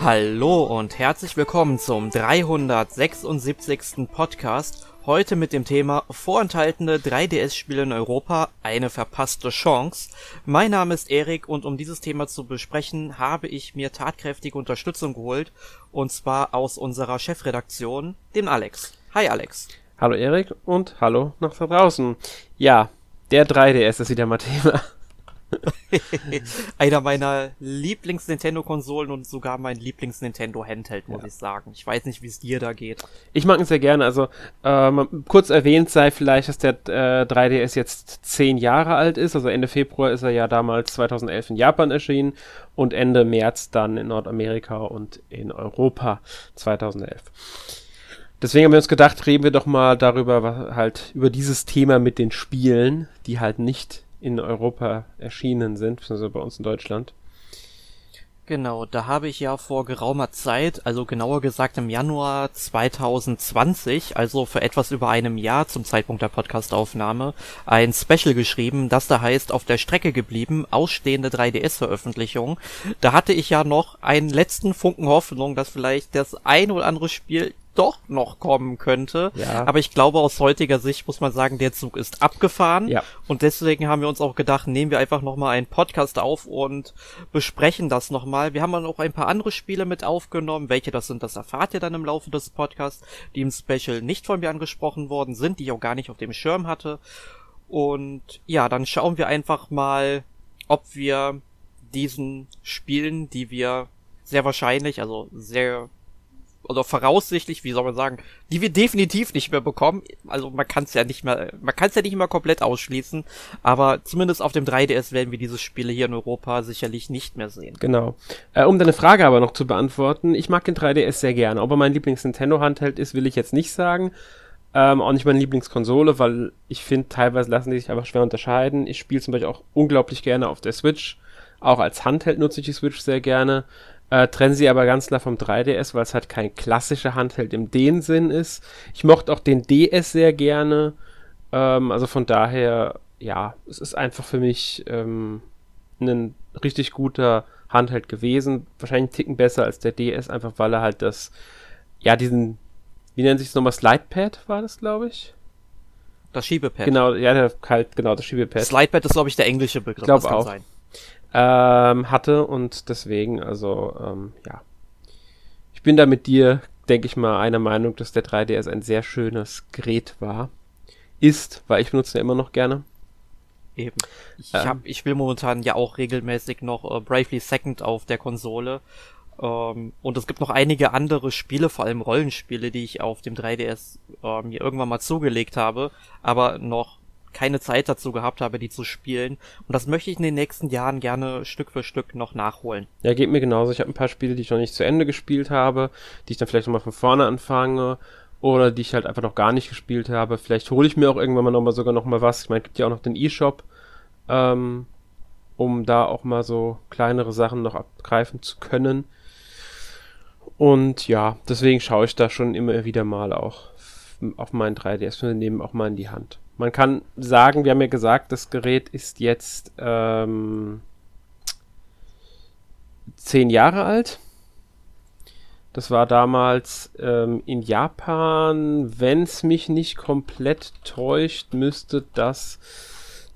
Hallo und herzlich willkommen zum 376. Podcast. Heute mit dem Thema vorenthaltene 3DS-Spiele in Europa, eine verpasste Chance. Mein Name ist Erik und um dieses Thema zu besprechen, habe ich mir tatkräftige Unterstützung geholt und zwar aus unserer Chefredaktion, den Alex. Hi Alex. Hallo Erik und hallo nach da draußen. Ja, der 3DS ist wieder mal Thema. Einer meiner Lieblings-Nintendo-Konsolen und sogar mein Lieblings-Nintendo-Handheld, muss ja. ich sagen. Ich weiß nicht, wie es dir da geht. Ich mag ihn sehr gerne. Also, ähm, kurz erwähnt sei vielleicht, dass der äh, 3DS jetzt zehn Jahre alt ist. Also Ende Februar ist er ja damals 2011 in Japan erschienen und Ende März dann in Nordamerika und in Europa 2011. Deswegen haben wir uns gedacht, reden wir doch mal darüber, halt über dieses Thema mit den Spielen, die halt nicht in Europa erschienen sind, beziehungsweise bei uns in Deutschland. Genau, da habe ich ja vor geraumer Zeit, also genauer gesagt im Januar 2020, also für etwas über einem Jahr zum Zeitpunkt der Podcastaufnahme, ein Special geschrieben, das da heißt auf der Strecke geblieben, ausstehende 3DS-Veröffentlichung. Da hatte ich ja noch einen letzten Funken Hoffnung, dass vielleicht das ein oder andere Spiel doch noch kommen könnte. Ja. Aber ich glaube, aus heutiger Sicht muss man sagen, der Zug ist abgefahren. Ja. Und deswegen haben wir uns auch gedacht, nehmen wir einfach nochmal einen Podcast auf und besprechen das nochmal. Wir haben dann auch ein paar andere Spiele mit aufgenommen. Welche das sind, das erfahrt ihr dann im Laufe des Podcasts, die im Special nicht von mir angesprochen worden sind, die ich auch gar nicht auf dem Schirm hatte. Und ja, dann schauen wir einfach mal, ob wir diesen Spielen, die wir sehr wahrscheinlich, also sehr oder voraussichtlich, wie soll man sagen, die wir definitiv nicht mehr bekommen. Also man kann es ja nicht mehr, man kann es ja nicht mehr komplett ausschließen, aber zumindest auf dem 3DS werden wir diese Spiele hier in Europa sicherlich nicht mehr sehen. Genau. Äh, um deine Frage aber noch zu beantworten, ich mag den 3DS sehr gerne. Ob er mein Lieblings-Nintendo-Handheld ist, will ich jetzt nicht sagen. Ähm, auch nicht meine Lieblingskonsole, weil ich finde, teilweise lassen die sich einfach schwer unterscheiden. Ich spiele zum Beispiel auch unglaublich gerne auf der Switch. Auch als Handheld nutze ich die Switch sehr gerne. Äh, trennen sie aber ganz klar vom 3DS, weil es halt kein klassischer Handheld im den Sinn ist. Ich mochte auch den DS sehr gerne. Ähm, also von daher, ja, es ist einfach für mich ähm, ein richtig guter Handheld gewesen. Wahrscheinlich einen Ticken besser als der DS, einfach weil er halt das, ja, diesen, wie nennt sich es nochmal, Slidepad war das, glaube ich. Das Schiebepad. Genau, ja, der, halt, genau, das Schiebepad. Slidepad ist, glaube ich, der englische Begriff. Ich glaube auch. Sein ähm, hatte und deswegen, also ähm, ja. Ich bin da mit dir, denke ich mal, einer Meinung, dass der 3DS ein sehr schönes Gerät war. Ist, weil ich benutze ja immer noch gerne. Eben. Ich, ähm, hab, ich will momentan ja auch regelmäßig noch äh, Bravely Second auf der Konsole. Ähm, und es gibt noch einige andere Spiele, vor allem Rollenspiele, die ich auf dem 3DS äh, mir irgendwann mal zugelegt habe, aber noch keine Zeit dazu gehabt habe, die zu spielen. Und das möchte ich in den nächsten Jahren gerne Stück für Stück noch nachholen. Ja, geht mir genauso. Ich habe ein paar Spiele, die ich noch nicht zu Ende gespielt habe, die ich dann vielleicht nochmal von vorne anfange oder die ich halt einfach noch gar nicht gespielt habe. Vielleicht hole ich mir auch irgendwann mal nochmal sogar nochmal was. Ich meine, es gibt ja auch noch den E-Shop, ähm, um da auch mal so kleinere Sachen noch abgreifen zu können. Und ja, deswegen schaue ich da schon immer wieder mal auch auf meinen 3DS und nehme auch mal in die Hand. Man kann sagen, wir haben ja gesagt, das Gerät ist jetzt ähm, zehn Jahre alt. Das war damals ähm, in Japan, wenn es mich nicht komplett täuscht, müsste das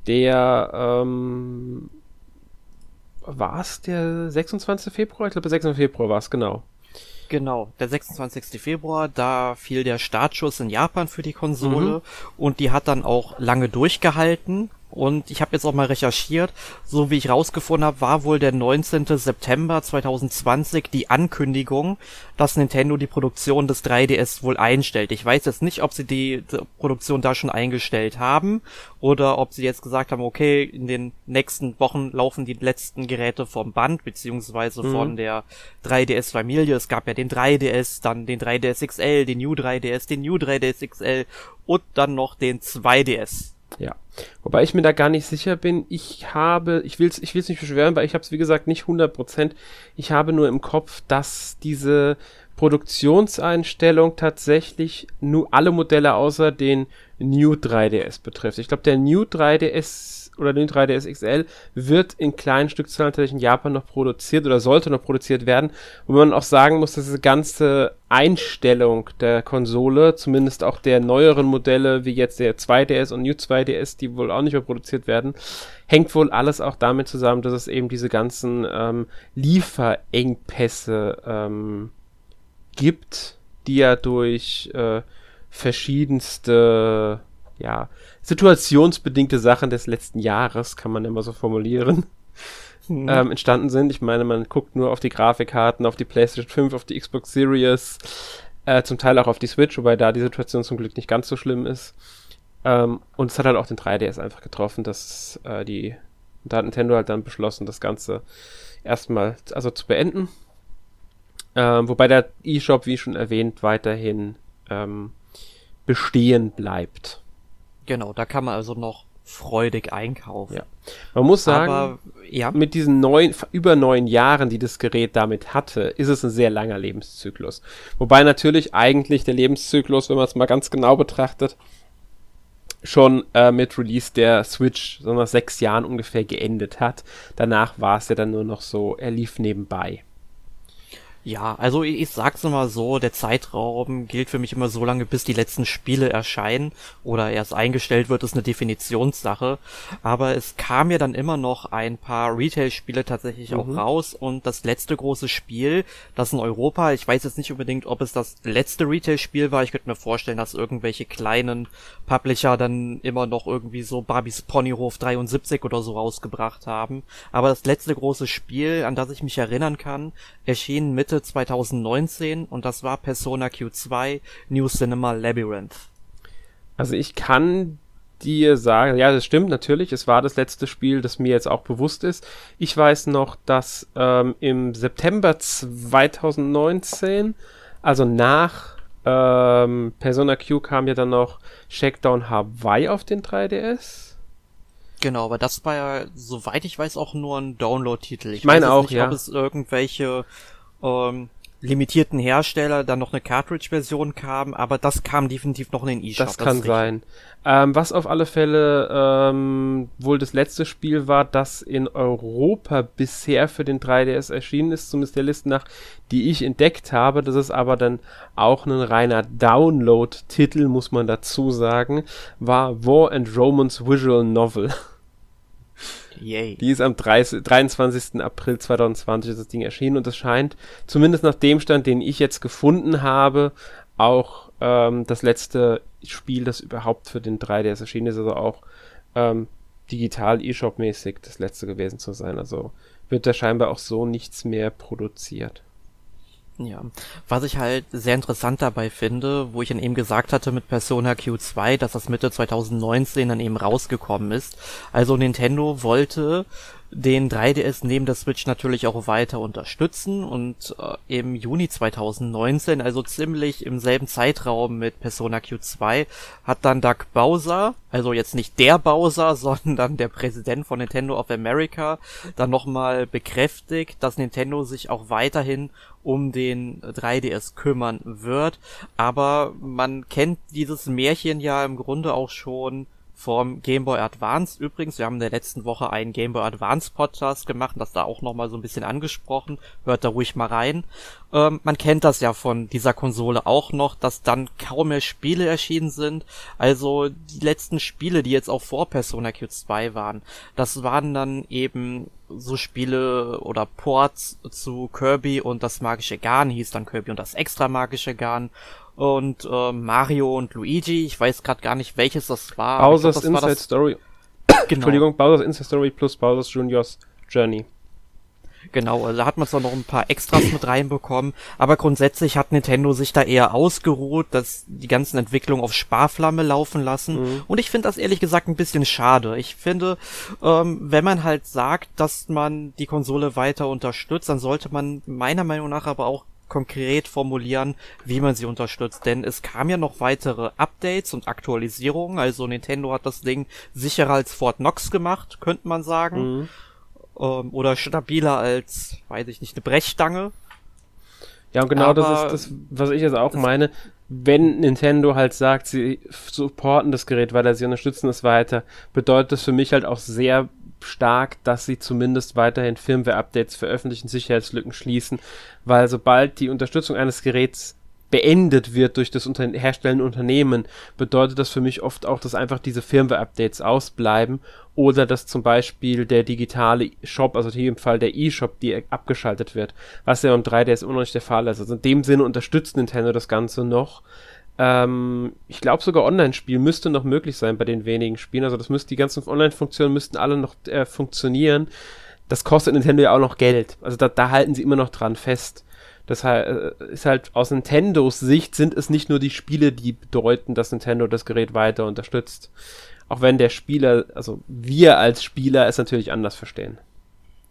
der ähm, war es der 26. Februar? Ich glaube, der 26. Februar war es, genau. Genau, der 26. Februar, da fiel der Startschuss in Japan für die Konsole mhm. und die hat dann auch lange durchgehalten und ich habe jetzt auch mal recherchiert, so wie ich rausgefunden habe, war wohl der 19. September 2020 die Ankündigung, dass Nintendo die Produktion des 3DS wohl einstellt. Ich weiß jetzt nicht, ob sie die, die Produktion da schon eingestellt haben oder ob sie jetzt gesagt haben, okay, in den nächsten Wochen laufen die letzten Geräte vom Band beziehungsweise mhm. von der 3DS-Familie. Es gab ja den 3DS, dann den 3DS XL, den New 3DS, den New 3DS XL und dann noch den 2DS. Ja. Wobei ich mir da gar nicht sicher bin. Ich habe, ich will es ich will's nicht beschweren, weil ich habe es wie gesagt nicht 100%. Ich habe nur im Kopf, dass diese Produktionseinstellung tatsächlich nur alle Modelle außer den New 3DS betrifft. Ich glaube, der New 3DS oder den 3DS XL wird in kleinen Stückzahlen tatsächlich in Japan noch produziert oder sollte noch produziert werden. Wo man auch sagen muss, dass diese ganze Einstellung der Konsole, zumindest auch der neueren Modelle, wie jetzt der 2DS und New 2DS, die wohl auch nicht mehr produziert werden, hängt wohl alles auch damit zusammen, dass es eben diese ganzen ähm, Lieferengpässe ähm, gibt, die ja durch äh, verschiedenste ja, situationsbedingte Sachen des letzten Jahres, kann man immer so formulieren, mhm. ähm, entstanden sind. Ich meine, man guckt nur auf die Grafikkarten, auf die PlayStation 5, auf die Xbox Series, äh, zum Teil auch auf die Switch, wobei da die Situation zum Glück nicht ganz so schlimm ist. Ähm, und es hat halt auch den 3DS einfach getroffen, dass äh, die, da hat Nintendo halt dann beschlossen, das Ganze erstmal also zu beenden. Ähm, wobei der eShop, wie schon erwähnt, weiterhin ähm, bestehen bleibt. Genau, da kann man also noch freudig einkaufen. Ja. Man muss sagen, Aber, ja. mit diesen neun, über neun Jahren, die das Gerät damit hatte, ist es ein sehr langer Lebenszyklus. Wobei natürlich eigentlich der Lebenszyklus, wenn man es mal ganz genau betrachtet, schon äh, mit Release der Switch so nach sechs Jahren ungefähr geendet hat. Danach war es ja dann nur noch so, er lief nebenbei. Ja, also ich, ich sag's mal so, der Zeitraum gilt für mich immer so lange, bis die letzten Spiele erscheinen oder erst eingestellt wird, ist eine Definitionssache. Aber es kam ja dann immer noch ein paar Retail-Spiele tatsächlich mhm. auch raus und das letzte große Spiel, das in Europa, ich weiß jetzt nicht unbedingt, ob es das letzte Retail-Spiel war, ich könnte mir vorstellen, dass irgendwelche kleinen Publisher dann immer noch irgendwie so Barbies Ponyhof 73 oder so rausgebracht haben. Aber das letzte große Spiel, an das ich mich erinnern kann, erschien mit Mitte 2019 und das war Persona Q2 New Cinema Labyrinth. Also ich kann dir sagen, ja, das stimmt natürlich, es war das letzte Spiel, das mir jetzt auch bewusst ist. Ich weiß noch, dass ähm, im September 2019, also nach ähm, Persona Q kam ja dann noch Shakedown Hawaii auf den 3DS. Genau, aber das war ja, soweit ich weiß, auch nur ein Download-Titel. Ich meine auch, nicht, ja. ob es irgendwelche ähm, limitierten Hersteller dann noch eine Cartridge-Version kam, aber das kam definitiv noch in den eShop. Das kann das sein. Ähm, was auf alle Fälle ähm, wohl das letzte Spiel war, das in Europa bisher für den 3DS erschienen ist, zumindest der Liste nach, die ich entdeckt habe. Das ist aber dann auch ein reiner Download-Titel, muss man dazu sagen, war War and Romance Visual Novel. Yay. Die ist am 30, 23. April 2020 ist das Ding erschienen und es scheint, zumindest nach dem Stand, den ich jetzt gefunden habe, auch ähm, das letzte Spiel, das überhaupt für den 3DS erschienen ist, also auch ähm, digital eShop-mäßig das letzte gewesen zu sein. Also wird da scheinbar auch so nichts mehr produziert. Ja, was ich halt sehr interessant dabei finde, wo ich dann eben gesagt hatte mit Persona Q2, dass das Mitte 2019 dann eben rausgekommen ist. Also Nintendo wollte den 3DS neben der Switch natürlich auch weiter unterstützen und äh, im Juni 2019, also ziemlich im selben Zeitraum mit Persona Q2, hat dann Doug Bowser, also jetzt nicht der Bowser, sondern der Präsident von Nintendo of America, dann nochmal bekräftigt, dass Nintendo sich auch weiterhin um den 3DS kümmern wird, aber man kennt dieses Märchen ja im Grunde auch schon vom Game Boy Advance. Übrigens, wir haben in der letzten Woche einen Game Boy Advance Podcast gemacht, das da auch nochmal so ein bisschen angesprochen. Hört da ruhig mal rein. Ähm, man kennt das ja von dieser Konsole auch noch, dass dann kaum mehr Spiele erschienen sind. Also die letzten Spiele, die jetzt auch vor Persona Q2 waren, das waren dann eben so Spiele oder Ports zu Kirby und das magische Garn hieß dann Kirby und das extra magische Garn und äh, Mario und Luigi. Ich weiß gerade gar nicht, welches das war. Bowser's glaub, das Inside war das... Story. genau. Entschuldigung, Bowser's Inside Story plus Bowser's Junior's Journey. Genau, also da hat man zwar noch ein paar Extras mit reinbekommen, aber grundsätzlich hat Nintendo sich da eher ausgeruht, dass die ganzen Entwicklungen auf Sparflamme laufen lassen. Mhm. Und ich finde das ehrlich gesagt ein bisschen schade. Ich finde, ähm, wenn man halt sagt, dass man die Konsole weiter unterstützt, dann sollte man meiner Meinung nach aber auch konkret formulieren, wie man sie unterstützt. Denn es kam ja noch weitere Updates und Aktualisierungen. Also Nintendo hat das Ding sicherer als Fort Knox gemacht, könnte man sagen. Mhm. Ähm, oder stabiler als, weiß ich nicht, eine Brechstange. Ja, und genau Aber das ist das, was ich jetzt auch meine. wenn Nintendo halt sagt, sie supporten das Gerät weiter, sie unterstützen es weiter, bedeutet das für mich halt auch sehr stark, dass sie zumindest weiterhin Firmware-Updates veröffentlichen, Sicherheitslücken schließen, weil sobald die Unterstützung eines Geräts beendet wird durch das unter herstellende Unternehmen, bedeutet das für mich oft auch, dass einfach diese Firmware-Updates ausbleiben oder dass zum Beispiel der digitale Shop, also hier im Fall der eShop, die abgeschaltet wird, was ja im 3DS immer noch nicht der Fall ist. Also in dem Sinne unterstützt Nintendo das Ganze noch. Ähm, ich glaube sogar Online-Spiel müsste noch möglich sein bei den wenigen Spielen. Also das müsste die ganzen Online-Funktionen müssten alle noch äh, funktionieren. Das kostet Nintendo ja auch noch Geld. Also da, da halten sie immer noch dran fest. Das äh, ist halt aus Nintendos Sicht sind es nicht nur die Spiele, die bedeuten, dass Nintendo das Gerät weiter unterstützt. Auch wenn der Spieler, also wir als Spieler es natürlich anders verstehen.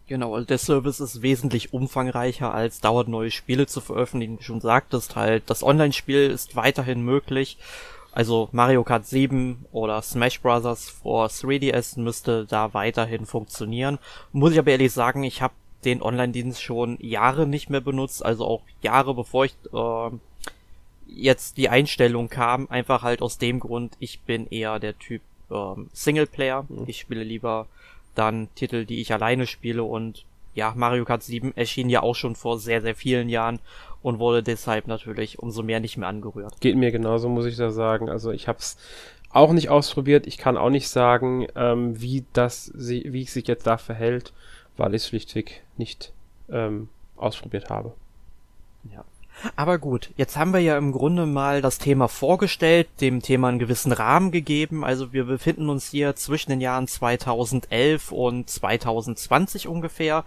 Genau, also der Service ist wesentlich umfangreicher als dauernd neue Spiele zu veröffentlichen. Wie du schon sagtest, halt, das Online-Spiel ist weiterhin möglich. Also Mario Kart 7 oder Smash Bros. for 3DS müsste da weiterhin funktionieren. Muss ich aber ehrlich sagen, ich habe den Online-Dienst schon Jahre nicht mehr benutzt, also auch Jahre bevor ich äh, jetzt die Einstellung kam, einfach halt aus dem Grund, ich bin eher der Typ äh, Singleplayer. Mhm. Ich spiele lieber dann Titel, die ich alleine spiele und ja, Mario Kart 7 erschien ja auch schon vor sehr, sehr vielen Jahren und wurde deshalb natürlich umso mehr nicht mehr angerührt. Geht mir genauso, muss ich da sagen. Also ich hab's auch nicht ausprobiert. Ich kann auch nicht sagen, ähm, wie das, wie es sich jetzt da verhält weil ich es schlichtweg nicht ähm, ausprobiert habe. Ja. Aber gut, jetzt haben wir ja im Grunde mal das Thema vorgestellt, dem Thema einen gewissen Rahmen gegeben. Also wir befinden uns hier zwischen den Jahren 2011 und 2020 ungefähr.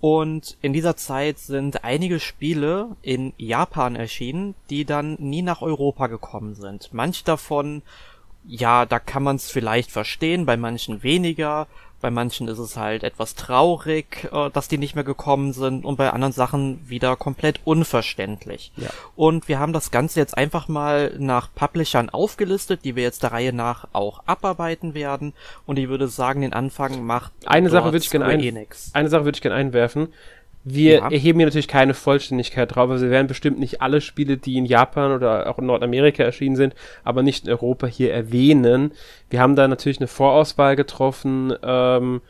Und in dieser Zeit sind einige Spiele in Japan erschienen, die dann nie nach Europa gekommen sind. Manch davon, ja, da kann man es vielleicht verstehen, bei manchen weniger. Bei manchen ist es halt etwas traurig, äh, dass die nicht mehr gekommen sind und bei anderen Sachen wieder komplett unverständlich. Ja. Und wir haben das Ganze jetzt einfach mal nach Publishern aufgelistet, die wir jetzt der Reihe nach auch abarbeiten werden. Und ich würde sagen, den Anfang macht eine Sache würde ich gerne ein, eine Sache würde ich gerne einwerfen. Wir ja. erheben hier natürlich keine Vollständigkeit drauf. Also wir werden bestimmt nicht alle Spiele, die in Japan oder auch in Nordamerika erschienen sind, aber nicht in Europa hier erwähnen. Wir haben da natürlich eine Vorauswahl getroffen, ähm,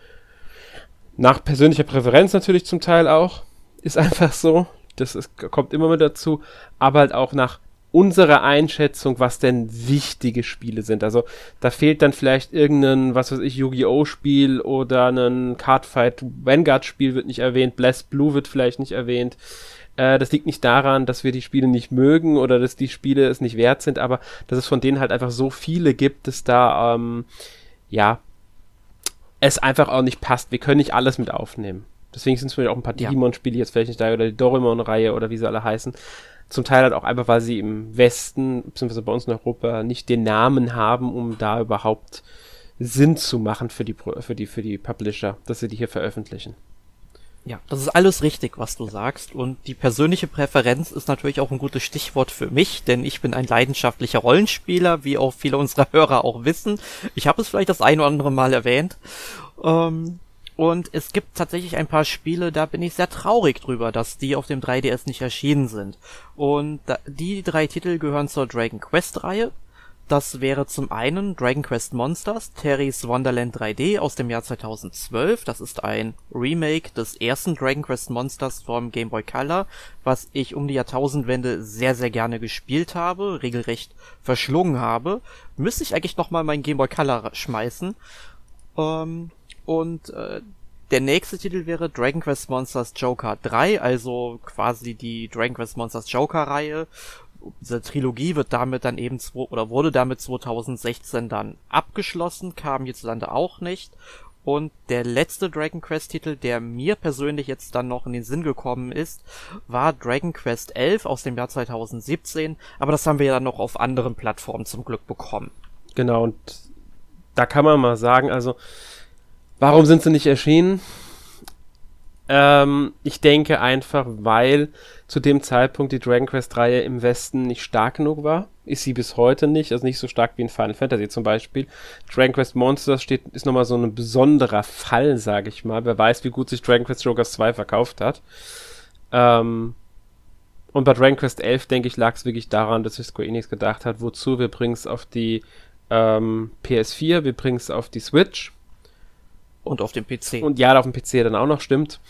nach persönlicher Präferenz natürlich zum Teil auch. Ist einfach so. Das ist, kommt immer mit dazu. Aber halt auch nach unsere Einschätzung, was denn wichtige Spiele sind. Also da fehlt dann vielleicht irgendein, was weiß ich, Yu-Gi-Oh! Spiel oder ein Cardfight Vanguard Spiel wird nicht erwähnt, Bless Blue wird vielleicht nicht erwähnt. Äh, das liegt nicht daran, dass wir die Spiele nicht mögen oder dass die Spiele es nicht wert sind, aber dass es von denen halt einfach so viele gibt, dass da, ähm, ja, es einfach auch nicht passt. Wir können nicht alles mit aufnehmen. Deswegen sind es vielleicht auch ein paar Digimon-Spiele jetzt vielleicht nicht da oder die Dorimon-Reihe oder wie sie alle heißen. Zum Teil halt auch einfach, weil sie im Westen, beziehungsweise bei uns in Europa, nicht den Namen haben, um da überhaupt Sinn zu machen für die, für die, für die Publisher, dass sie die hier veröffentlichen. Ja, das ist alles richtig, was du sagst. Und die persönliche Präferenz ist natürlich auch ein gutes Stichwort für mich, denn ich bin ein leidenschaftlicher Rollenspieler, wie auch viele unserer Hörer auch wissen. Ich habe es vielleicht das ein oder andere Mal erwähnt. Ähm, und es gibt tatsächlich ein paar Spiele, da bin ich sehr traurig drüber, dass die auf dem 3DS nicht erschienen sind. Und die drei Titel gehören zur Dragon Quest Reihe. Das wäre zum einen Dragon Quest Monsters, Terry's Wonderland 3D aus dem Jahr 2012. Das ist ein Remake des ersten Dragon Quest Monsters vom Game Boy Color, was ich um die Jahrtausendwende sehr, sehr gerne gespielt habe, regelrecht verschlungen habe. Müsste ich eigentlich nochmal meinen Game Boy Color schmeißen. Ähm, und äh, der nächste Titel wäre Dragon Quest Monsters Joker 3, also quasi die Dragon Quest Monsters Joker Reihe. Diese Trilogie wird damit dann eben oder wurde damit 2016 dann abgeschlossen, kam hierzulande auch nicht. Und der letzte Dragon Quest Titel, der mir persönlich jetzt dann noch in den Sinn gekommen ist, war Dragon Quest 11 aus dem Jahr 2017, aber das haben wir ja dann noch auf anderen Plattformen zum Glück bekommen. Genau, und da kann man mal sagen, also Warum sind sie nicht erschienen? Ähm, ich denke einfach, weil zu dem Zeitpunkt die Dragon Quest-Reihe im Westen nicht stark genug war. Ist sie bis heute nicht, also nicht so stark wie in Final Fantasy zum Beispiel. Dragon Quest Monsters steht, ist nochmal so ein besonderer Fall, sage ich mal. Wer weiß, wie gut sich Dragon Quest Jokers 2 verkauft hat. Ähm, und bei Dragon Quest 11, denke ich, lag es wirklich daran, dass sich Square Enix gedacht hat, wozu, wir bringen es auf die ähm, PS4, wir bringen es auf die Switch. Und auf dem PC. Und ja, auf dem PC dann auch noch, stimmt.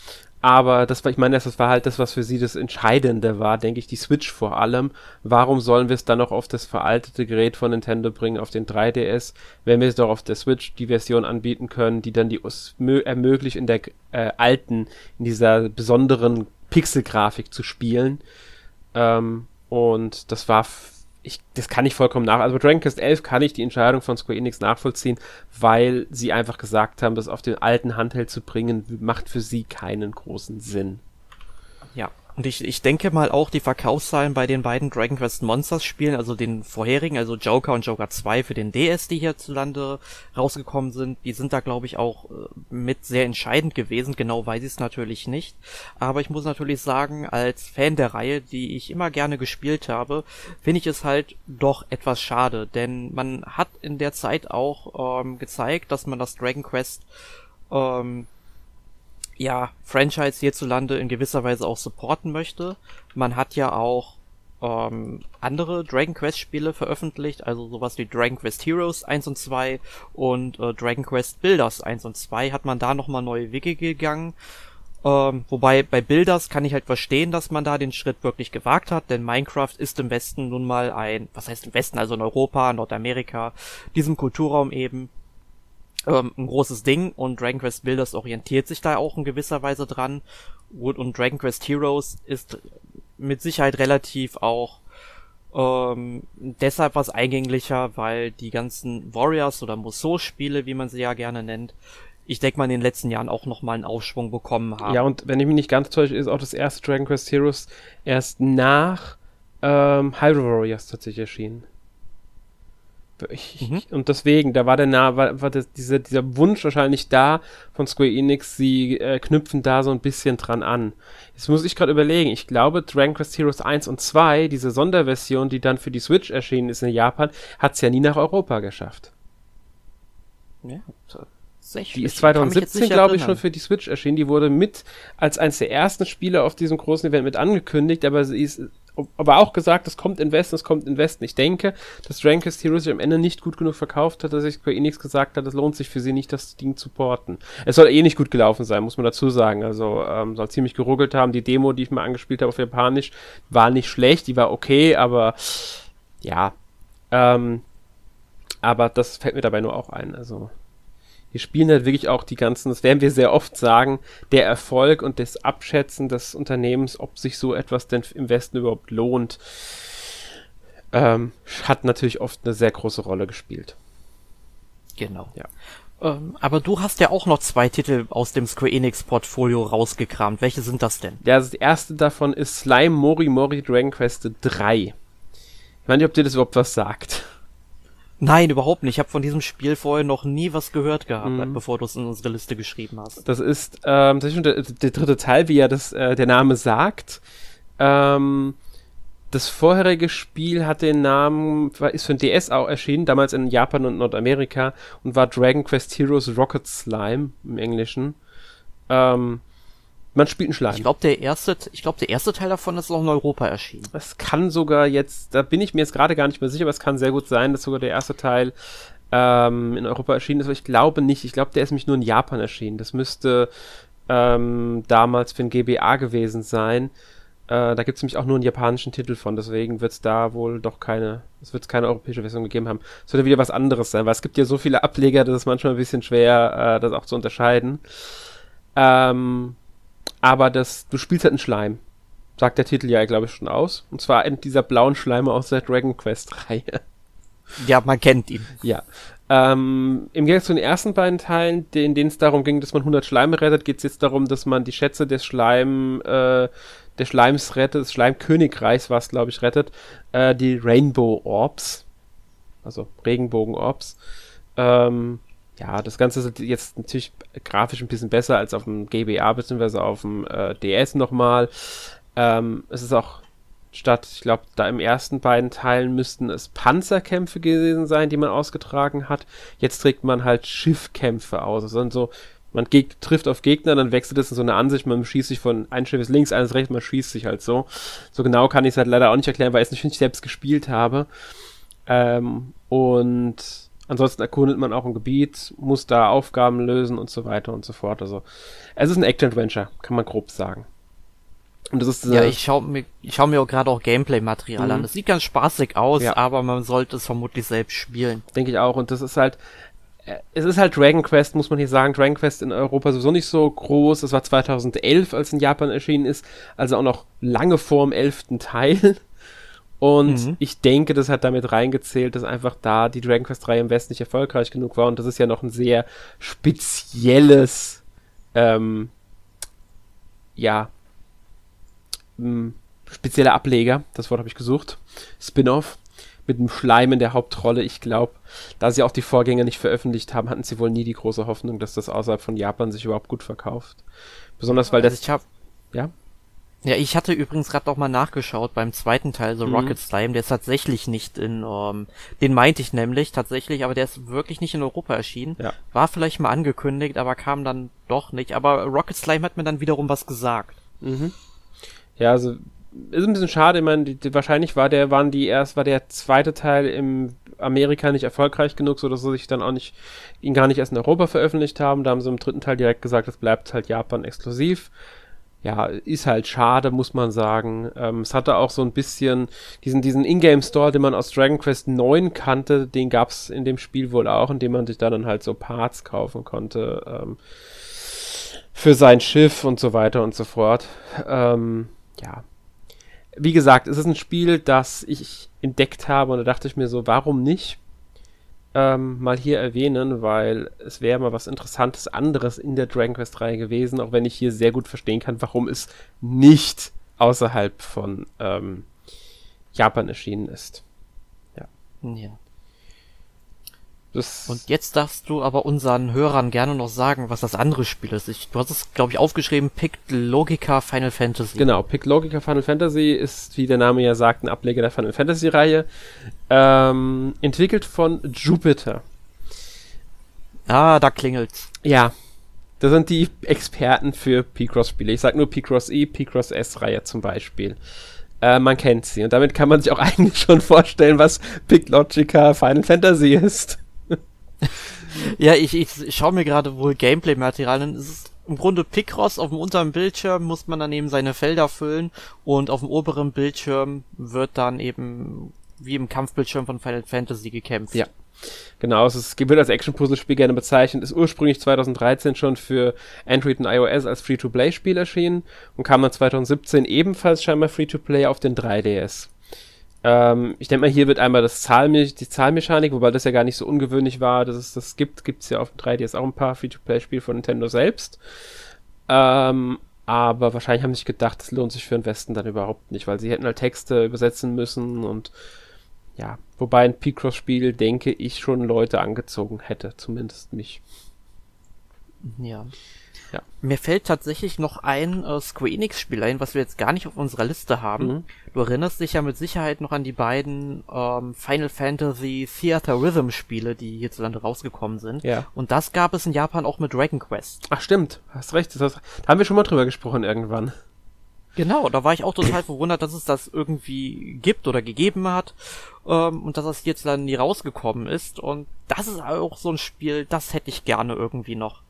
Aber das war, ich meine, das war halt das, was für sie das Entscheidende war, denke ich, die Switch vor allem. Warum sollen wir es dann noch auf das veraltete Gerät von Nintendo bringen, auf den 3DS, wenn wir es doch auf der Switch die Version anbieten können, die dann die ermöglicht, in der äh, alten, in dieser besonderen Pixelgrafik zu spielen. Ähm, und das war ich, das kann ich vollkommen nach. Also bei Dragon Quest 11 kann ich die Entscheidung von Square Enix nachvollziehen, weil sie einfach gesagt haben, das auf den alten Handheld zu bringen, macht für sie keinen großen Sinn. Und ich, ich denke mal auch die Verkaufszahlen bei den beiden Dragon Quest Monsters Spielen, also den vorherigen, also Joker und Joker 2 für den DS, die hierzulande rausgekommen sind, die sind da glaube ich auch äh, mit sehr entscheidend gewesen. Genau weiß ich es natürlich nicht. Aber ich muss natürlich sagen, als Fan der Reihe, die ich immer gerne gespielt habe, finde ich es halt doch etwas schade, denn man hat in der Zeit auch ähm, gezeigt, dass man das Dragon Quest ähm, ja, Franchise hierzulande in gewisser Weise auch supporten möchte. Man hat ja auch ähm, andere Dragon Quest Spiele veröffentlicht, also sowas wie Dragon Quest Heroes 1 und 2 und äh, Dragon Quest Builders 1 und 2 hat man da nochmal neue Wege gegangen. Ähm, wobei bei Builders kann ich halt verstehen, dass man da den Schritt wirklich gewagt hat, denn Minecraft ist im Westen nun mal ein, was heißt im Westen, also in Europa, Nordamerika, diesem Kulturraum eben, ähm, ein großes Ding und Dragon Quest Builders orientiert sich da auch in gewisser Weise dran. Und, und Dragon Quest Heroes ist mit Sicherheit relativ auch ähm, deshalb was eingänglicher, weil die ganzen Warriors oder Musou-Spiele, wie man sie ja gerne nennt, ich denke mal in den letzten Jahren auch nochmal einen Aufschwung bekommen haben. Ja, und wenn ich mich nicht ganz täusche, ist auch das erste Dragon Quest Heroes erst nach ähm, Hyrule Warriors tatsächlich erschienen. Ich, mhm. Und deswegen, da war der nah, war, war das, dieser, dieser Wunsch wahrscheinlich da von Square Enix, sie äh, knüpfen da so ein bisschen dran an. Jetzt muss ich gerade überlegen, ich glaube, Dragon Quest Heroes 1 und 2, diese Sonderversion, die dann für die Switch erschienen ist in Japan, hat es ja nie nach Europa geschafft. Ja, die ist 2017, glaube ich, schon für die Switch erschienen. Die wurde mit als eines der ersten Spiele auf diesem großen Event mit angekündigt, aber sie ist aber auch gesagt, es kommt in Westen, es kommt in Westen. Ich denke, dass Dragon Quest Heroes sich am Ende nicht gut genug verkauft hat, dass sich Square Enix gesagt hat, es lohnt sich für sie nicht, das Ding zu porten. Es soll eh nicht gut gelaufen sein, muss man dazu sagen. Also ähm, soll ziemlich geruckelt haben. Die Demo, die ich mal angespielt habe auf Japanisch, war nicht schlecht, die war okay, aber ja. Ähm, aber das fällt mir dabei nur auch ein. Also wir spielen halt wirklich auch die ganzen, das werden wir sehr oft sagen, der Erfolg und das Abschätzen des Unternehmens, ob sich so etwas denn im Westen überhaupt lohnt, ähm, hat natürlich oft eine sehr große Rolle gespielt. Genau. Ja. Ähm, aber du hast ja auch noch zwei Titel aus dem Square Enix Portfolio rausgekramt. Welche sind das denn? Ja, das erste davon ist Slime Mori Mori Dragon Quest 3. Ich weiß nicht, ob dir das überhaupt was sagt. Nein, überhaupt nicht. Ich habe von diesem Spiel vorher noch nie was gehört gehabt, mhm. bevor du es in unsere Liste geschrieben hast. Das ist ähm, das ist schon der, der, dritte Teil, wie ja das, äh, der Name sagt. Ähm, das vorherige Spiel hat den Namen, ist für den DS auch erschienen, damals in Japan und Nordamerika und war Dragon Quest Heroes Rocket Slime im Englischen. Ähm, man spielt einen Schleim. Ich glaube, der erste, ich glaube, der erste Teil davon ist auch in Europa erschienen. Es kann sogar jetzt, da bin ich mir jetzt gerade gar nicht mehr sicher, aber es kann sehr gut sein, dass sogar der erste Teil ähm, in Europa erschienen ist, aber ich glaube nicht. Ich glaube, der ist nämlich nur in Japan erschienen. Das müsste ähm, damals für ein GBA gewesen sein. Äh, da gibt es nämlich auch nur einen japanischen Titel von, deswegen wird es da wohl doch keine, es wird keine europäische Version gegeben haben. Es sollte wieder was anderes sein, weil es gibt ja so viele Ableger, dass es manchmal ein bisschen schwer, äh, das auch zu unterscheiden. Ähm, aber das, du spielst halt einen Schleim. Sagt der Titel ja, glaube ich, schon aus. Und zwar in dieser blauen Schleime aus der Dragon Quest-Reihe. Ja, man kennt ihn. Ja. Ähm, Im Gegensatz zu den ersten beiden Teilen, in denen es darum ging, dass man 100 Schleime rettet, geht es jetzt darum, dass man die Schätze des Schleim, äh, des Schleims rettet, des Schleimkönigreichs, was glaube ich rettet, äh, die Rainbow Orbs, also Regenbogen Orbs. Ähm, ja, das Ganze ist jetzt natürlich grafisch ein bisschen besser als auf dem GBA bzw. auf dem äh, DS nochmal. Ähm, es ist auch statt, ich glaube, da im ersten beiden Teilen müssten es Panzerkämpfe gewesen sein, die man ausgetragen hat. Jetzt trägt man halt Schiffkämpfe aus. Sind so Man trifft auf Gegner, dann wechselt es in so eine Ansicht, man schießt sich von ein Schiff ist links, eines rechts, man schießt sich halt so. So genau kann ich es halt leider auch nicht erklären, weil ich es nicht selbst gespielt habe. Ähm, und ansonsten erkundet man auch ein Gebiet, muss da Aufgaben lösen und so weiter und so fort. Also es ist ein Action-Adventure, kann man grob sagen. Und das ist ja, ich schaue mir, ich schau mir gerade auch Gameplay-Material mhm. an. Das sieht ganz spaßig aus, ja. aber man sollte es vermutlich selbst spielen. Denke ich auch. Und das ist halt, äh, es ist halt Dragon Quest, muss man hier sagen. Dragon Quest in Europa sowieso nicht so groß. Es war 2011, als in Japan erschienen ist, also auch noch lange vor dem elften Teil. Und mhm. ich denke, das hat damit reingezählt, dass einfach da die Dragon Quest 3 im Westen nicht erfolgreich genug war. Und das ist ja noch ein sehr spezielles, ähm, ja, spezieller Ableger. Das Wort habe ich gesucht. Spin-off mit einem Schleim in der Hauptrolle. Ich glaube, da sie auch die Vorgänger nicht veröffentlicht haben, hatten sie wohl nie die große Hoffnung, dass das außerhalb von Japan sich überhaupt gut verkauft. Besonders weil das. Also ich habe ja. Ja, ich hatte übrigens gerade noch mal nachgeschaut beim zweiten Teil, so mhm. Rocket Slime, der ist tatsächlich nicht in, ähm, den meinte ich nämlich tatsächlich, aber der ist wirklich nicht in Europa erschienen. Ja. War vielleicht mal angekündigt, aber kam dann doch nicht. Aber Rocket Slime hat mir dann wiederum was gesagt. Mhm. Ja, also ist ein bisschen schade. Ich meine, die, die, wahrscheinlich war der, waren die erst, war der zweite Teil im Amerika nicht erfolgreich genug, so dass sie sich dann auch nicht, ihn gar nicht erst in Europa veröffentlicht haben. Da haben sie im dritten Teil direkt gesagt, es bleibt halt Japan exklusiv. Ja, ist halt schade, muss man sagen. Ähm, es hatte auch so ein bisschen diesen, diesen Ingame-Store, den man aus Dragon Quest 9 kannte, den gab's in dem Spiel wohl auch, in dem man sich da dann halt so Parts kaufen konnte. Ähm, für sein Schiff und so weiter und so fort. Ähm, ja. Wie gesagt, es ist ein Spiel, das ich entdeckt habe und da dachte ich mir so, warum nicht ähm, mal hier erwähnen, weil es wäre mal was Interessantes anderes in der Dragon Quest Reihe gewesen, auch wenn ich hier sehr gut verstehen kann, warum es nicht außerhalb von ähm, Japan erschienen ist. Ja. Ja. Das und jetzt darfst du aber unseren Hörern gerne noch sagen, was das andere Spiel ist. Ich, du hast es, glaube ich, aufgeschrieben, Picked Logica Final Fantasy. Genau, Picked Logica Final Fantasy ist, wie der Name ja sagt, ein Ableger der Final Fantasy Reihe. Ähm, entwickelt von Jupiter. Ah, da klingelt's. Ja, das sind die Experten für P-Cross-Spiele. Ich sag nur P-Cross-E, P-Cross-S-Reihe zum Beispiel. Äh, man kennt sie. Und damit kann man sich auch eigentlich schon vorstellen, was Picked Logica Final Fantasy ist ja, ich, ich schaue mir gerade wohl Gameplay-Material an. Es ist im Grunde Picross auf dem unteren Bildschirm muss man dann eben seine Felder füllen und auf dem oberen Bildschirm wird dann eben wie im Kampfbildschirm von Final Fantasy gekämpft. Ja. Genau, es wird als Action-Puzzle-Spiel gerne bezeichnet, ist ursprünglich 2013 schon für Android und iOS als Free-to-Play-Spiel erschienen und kam dann 2017 ebenfalls scheinbar Free-to-Play auf den 3DS. Ähm, ich denke mal, hier wird einmal das Zahlme die Zahlmechanik, wobei das ja gar nicht so ungewöhnlich war, dass es das gibt. Gibt es ja auf dem 3DS auch ein paar Free-to-Play-Spiele von Nintendo selbst. Ähm, aber wahrscheinlich haben sie sich gedacht, das lohnt sich für den Westen dann überhaupt nicht, weil sie hätten halt Texte übersetzen müssen und ja, wobei ein P-Cross-Spiel, denke ich, schon Leute angezogen hätte, zumindest mich. Ja. Ja. Mir fällt tatsächlich noch ein äh, Square Enix-Spiel ein, was wir jetzt gar nicht auf unserer Liste haben. Mhm. Du erinnerst dich ja mit Sicherheit noch an die beiden ähm, Final Fantasy Theater Rhythm Spiele, die hierzulande rausgekommen sind. Ja. Und das gab es in Japan auch mit Dragon Quest. Ach stimmt, hast recht. Das da haben wir schon mal drüber gesprochen irgendwann. Genau, da war ich auch total verwundert, dass es das irgendwie gibt oder gegeben hat ähm, und dass das hierzulande nie rausgekommen ist. Und das ist auch so ein Spiel, das hätte ich gerne irgendwie noch.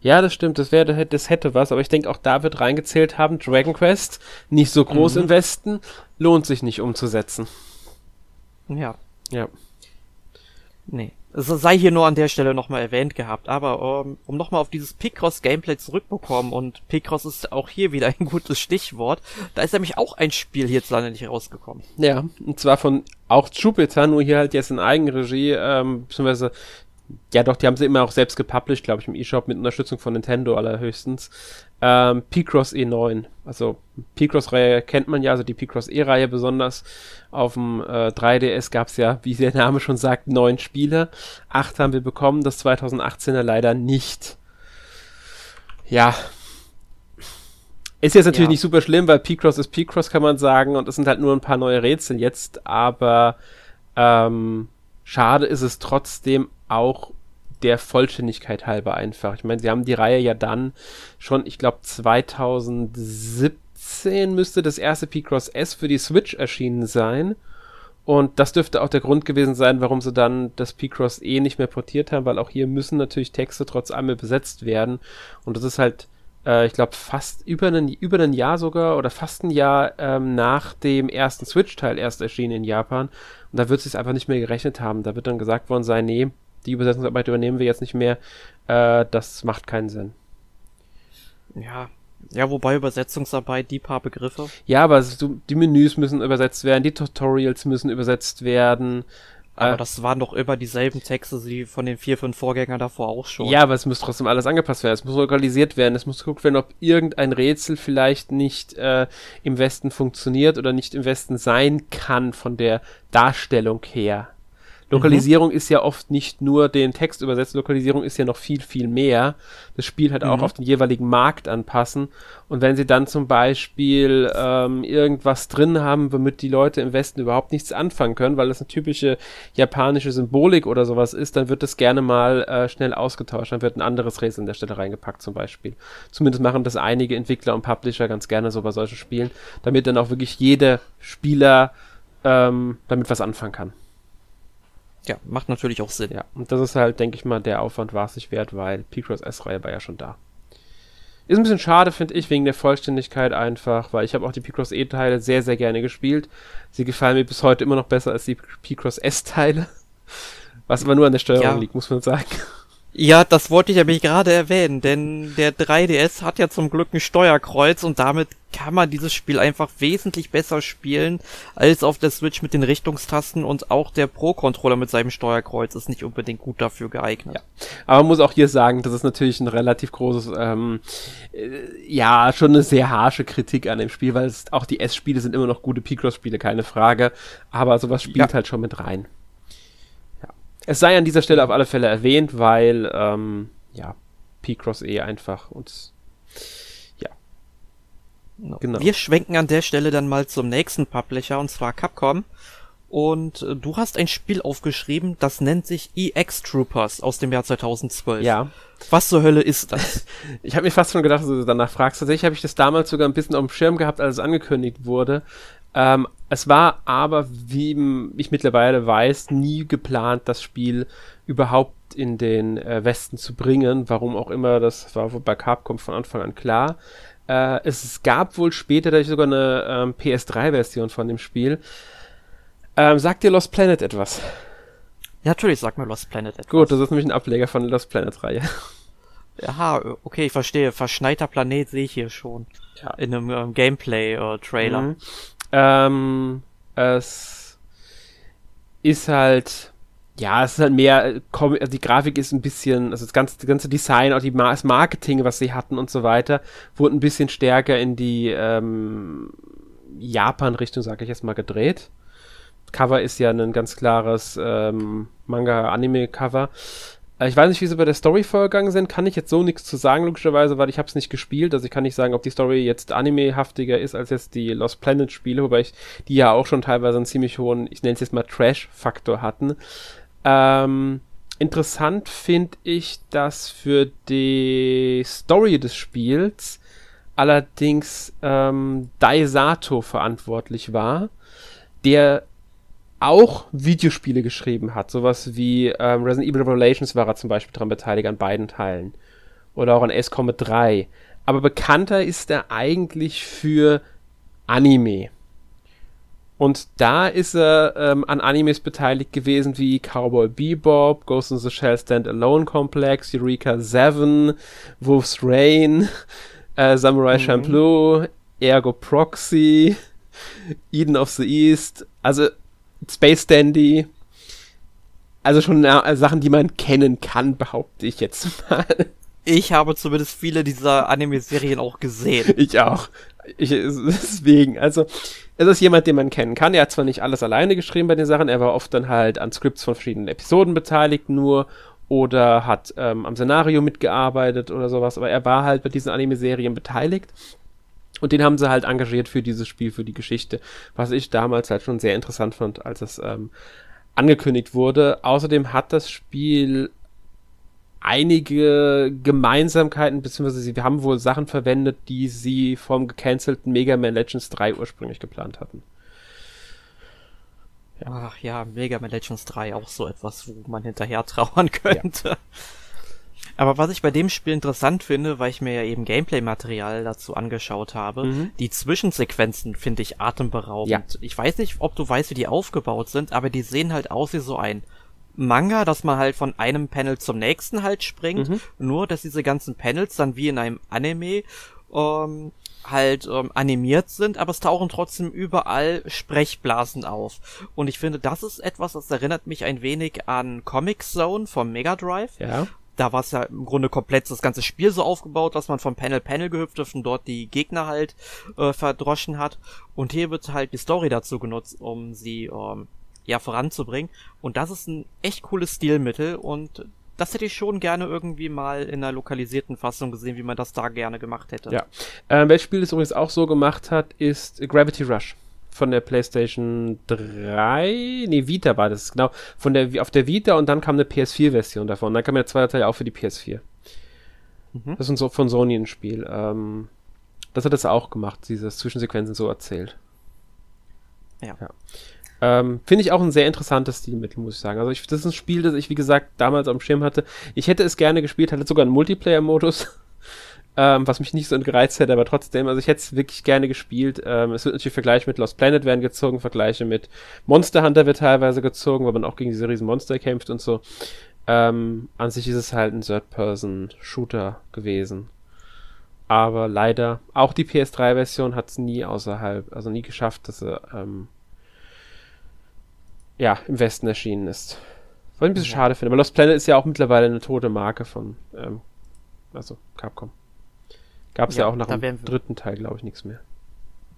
Ja, das stimmt, das wäre, das hätte was, aber ich denke auch da wird reingezählt haben, Dragon Quest, nicht so groß mhm. im Westen, lohnt sich nicht umzusetzen. Ja. Ja. Nee. Es sei hier nur an der Stelle nochmal erwähnt gehabt, aber um, ähm, um nochmal auf dieses Picross-Gameplay zurückbekommen und Picross ist auch hier wieder ein gutes Stichwort, da ist nämlich auch ein Spiel hierzulande nicht rausgekommen. Ja, und zwar von auch Jupiter, nur hier halt jetzt in Eigenregie, ähm, beziehungsweise ja, doch, die haben sie immer auch selbst gepublished, glaube ich, im eShop mit Unterstützung von Nintendo allerhöchstens. Ähm, P-Cross E9. Also P-Cross-Reihe kennt man ja, also die P-Cross E-Reihe besonders. Auf dem äh, 3DS gab es ja, wie der Name schon sagt, neun Spiele. Acht haben wir bekommen, das 2018er leider nicht. Ja. Ist jetzt natürlich ja. nicht super schlimm, weil P-Cross ist P-Cross, kann man sagen, und es sind halt nur ein paar neue Rätsel jetzt, aber ähm, schade ist es trotzdem auch der Vollständigkeit halber einfach. Ich meine, sie haben die Reihe ja dann schon, ich glaube 2017 müsste das erste P-Cross S für die Switch erschienen sein. Und das dürfte auch der Grund gewesen sein, warum sie dann das P-Cross E nicht mehr portiert haben, weil auch hier müssen natürlich Texte trotz allem besetzt werden. Und das ist halt, äh, ich glaube, fast über ein, über Jahr sogar oder fast ein Jahr ähm, nach dem ersten Switch-Teil erst erschienen in Japan. Und da wird es sich einfach nicht mehr gerechnet haben. Da wird dann gesagt worden sein, nee, die Übersetzungsarbeit übernehmen wir jetzt nicht mehr. Äh, das macht keinen Sinn. Ja, ja, wobei Übersetzungsarbeit die paar Begriffe. Ja, aber die Menüs müssen übersetzt werden, die Tutorials müssen übersetzt werden. Aber äh, das waren doch immer dieselben Texte wie von den vier, fünf Vorgängern davor auch schon. Ja, aber es muss trotzdem alles angepasst werden. Es muss lokalisiert werden. Es muss geguckt werden, ob irgendein Rätsel vielleicht nicht äh, im Westen funktioniert oder nicht im Westen sein kann von der Darstellung her. Lokalisierung mhm. ist ja oft nicht nur den Text übersetzt, Lokalisierung ist ja noch viel, viel mehr. Das Spiel halt mhm. auch auf den jeweiligen Markt anpassen. Und wenn sie dann zum Beispiel ähm, irgendwas drin haben, womit die Leute im Westen überhaupt nichts anfangen können, weil das eine typische japanische Symbolik oder sowas ist, dann wird das gerne mal äh, schnell ausgetauscht. Dann wird ein anderes Rätsel an der Stelle reingepackt zum Beispiel. Zumindest machen das einige Entwickler und Publisher ganz gerne so bei solchen Spielen, damit dann auch wirklich jeder Spieler ähm, damit was anfangen kann. Ja, macht natürlich auch Sinn. Ja, und das ist halt, denke ich mal, der Aufwand war es sich wert, weil P-Cross S-Reihe war ja schon da. Ist ein bisschen schade, finde ich, wegen der Vollständigkeit einfach, weil ich habe auch die P-Cross E-Teile sehr, sehr gerne gespielt. Sie gefallen mir bis heute immer noch besser als die P-Cross S-Teile. Was aber nur an der Steuerung ja. liegt, muss man sagen. Ja, das wollte ich nämlich gerade erwähnen, denn der 3DS hat ja zum Glück ein Steuerkreuz und damit kann man dieses Spiel einfach wesentlich besser spielen als auf der Switch mit den Richtungstasten und auch der Pro-Controller mit seinem Steuerkreuz ist nicht unbedingt gut dafür geeignet. Ja. Aber man muss auch hier sagen, das ist natürlich ein relativ großes, ähm, äh, ja, schon eine sehr harsche Kritik an dem Spiel, weil es, auch die S-Spiele sind immer noch gute P-Cross-Spiele, keine Frage. Aber sowas spielt ja. halt schon mit rein. Es sei an dieser Stelle auf alle Fälle erwähnt, weil, ähm, ja, P-Cross E einfach uns, ja. Genau. Wir schwenken an der Stelle dann mal zum nächsten Publisher, und zwar Capcom. Und äh, du hast ein Spiel aufgeschrieben, das nennt sich EX Troopers aus dem Jahr 2012. Ja. Was zur Hölle ist das? ich habe mir fast schon gedacht, dass du danach fragst. Tatsächlich habe ich das damals sogar ein bisschen auf dem Schirm gehabt, als es angekündigt wurde. Ähm, es war aber, wie ich mittlerweile weiß, nie geplant, das Spiel überhaupt in den äh, Westen zu bringen. Warum auch immer, das war bei Capcom von Anfang an klar. Äh, es gab wohl später sogar eine ähm, PS3-Version von dem Spiel. Ähm, sagt dir Lost Planet etwas? Ja, natürlich sagt mir Lost Planet etwas. Gut, das ist nämlich ein Ableger von der Lost Planet-Reihe. Aha, okay, ich verstehe. Verschneiter Planet sehe ich hier schon. Ja. In einem ähm, Gameplay-Trailer. Mhm. Ähm, es ist halt, ja, es ist halt mehr, äh, also die Grafik ist ein bisschen, also das ganze, das ganze Design, auch das Marketing, was sie hatten und so weiter, wurde ein bisschen stärker in die ähm, Japan-Richtung, sage ich jetzt mal, gedreht. Cover ist ja ein ganz klares ähm, Manga-Anime-Cover. Äh, ich weiß nicht, wie sie bei der Story vorgegangen sind, kann ich jetzt so nichts zu sagen, logischerweise, weil ich habe es nicht gespielt. Also ich kann nicht sagen, ob die Story jetzt animehaftiger ist als jetzt die Lost Planet Spiele, wobei ich die ja auch schon teilweise einen ziemlich hohen, ich nenne es jetzt mal Trash-Faktor hatten. Ähm, interessant finde ich, dass für die Story des Spiels allerdings ähm, Daisato verantwortlich war, der auch Videospiele geschrieben hat. Sowas wie ähm, Resident Evil Revelations war er zum Beispiel daran beteiligt, an beiden Teilen. Oder auch an Ace Combat 3. Aber bekannter ist er eigentlich für Anime. Und da ist er ähm, an Animes beteiligt gewesen wie Cowboy Bebop, Ghost in the Shell Standalone Complex, Eureka 7, Wolf's Rain, äh, Samurai mhm. Champloo, Ergo Proxy, Eden of the East. Also Space Dandy. Also schon äh, Sachen, die man kennen kann, behaupte ich jetzt mal. Ich habe zumindest viele dieser Anime-Serien auch gesehen. Ich auch. Ich, deswegen, also, es ist jemand, den man kennen kann. Er hat zwar nicht alles alleine geschrieben bei den Sachen, er war oft dann halt an Scripts von verschiedenen Episoden beteiligt nur oder hat ähm, am Szenario mitgearbeitet oder sowas, aber er war halt bei diesen Anime-Serien beteiligt und den haben sie halt engagiert für dieses Spiel, für die Geschichte, was ich damals halt schon sehr interessant fand, als es ähm, angekündigt wurde. Außerdem hat das Spiel einige Gemeinsamkeiten, beziehungsweise sie haben wohl Sachen verwendet, die sie vom gecancelten Mega Man Legends 3 ursprünglich geplant hatten. Ja. Ach ja, Mega Man Legends 3 auch so etwas, wo man hinterher trauern könnte. Ja. Aber was ich bei dem Spiel interessant finde, weil ich mir ja eben Gameplay-Material dazu angeschaut habe, mhm. die Zwischensequenzen finde ich atemberaubend. Ja. Ich weiß nicht, ob du weißt, wie die aufgebaut sind, aber die sehen halt aus wie so ein Manga, dass man halt von einem Panel zum nächsten halt springt, mhm. nur dass diese ganzen Panels dann wie in einem Anime ähm, halt ähm, animiert sind, aber es tauchen trotzdem überall Sprechblasen auf. Und ich finde, das ist etwas, das erinnert mich ein wenig an Comic Zone vom Mega Drive. Ja da war es ja im Grunde komplett das ganze Spiel so aufgebaut, dass man von Panel Panel gehüpft ist und dort die Gegner halt äh, verdroschen hat. Und hier wird halt die Story dazu genutzt, um sie ähm, ja voranzubringen. Und das ist ein echt cooles Stilmittel und das hätte ich schon gerne irgendwie mal in einer lokalisierten Fassung gesehen, wie man das da gerne gemacht hätte. Ja. Ähm, welches Spiel das übrigens auch so gemacht hat, ist Gravity Rush von der PlayStation 3, nee, Vita war das, genau, von der, auf der Vita und dann kam eine PS4-Version davon. Dann kam der zweite Teil auch für die PS4. Mhm. Das ist von Sony ein Spiel. Ähm, das hat das auch gemacht, diese Zwischensequenzen so erzählt. Ja. ja. Ähm, Finde ich auch ein sehr interessantes Stilmittel, muss ich sagen. Also ich, das ist ein Spiel, das ich, wie gesagt, damals am Schirm hatte. Ich hätte es gerne gespielt, hatte sogar einen Multiplayer-Modus ähm, was mich nicht so gereizt hätte, aber trotzdem, also ich hätte es wirklich gerne gespielt. Ähm, es wird natürlich Vergleiche mit Lost Planet werden gezogen, Vergleiche mit Monster Hunter wird teilweise gezogen, weil man auch gegen diese riesen Monster kämpft und so. Ähm, an sich ist es halt ein Third-Person-Shooter gewesen. Aber leider, auch die PS3-Version hat es nie außerhalb, also nie geschafft, dass sie ähm, ja, im Westen erschienen ist. Was ich ein bisschen ja. schade finde. Aber Lost Planet ist ja auch mittlerweile eine tote Marke von ähm, also Capcom. Gab es ja, ja, auch nach dem dritten Teil, glaube ich, nichts mehr.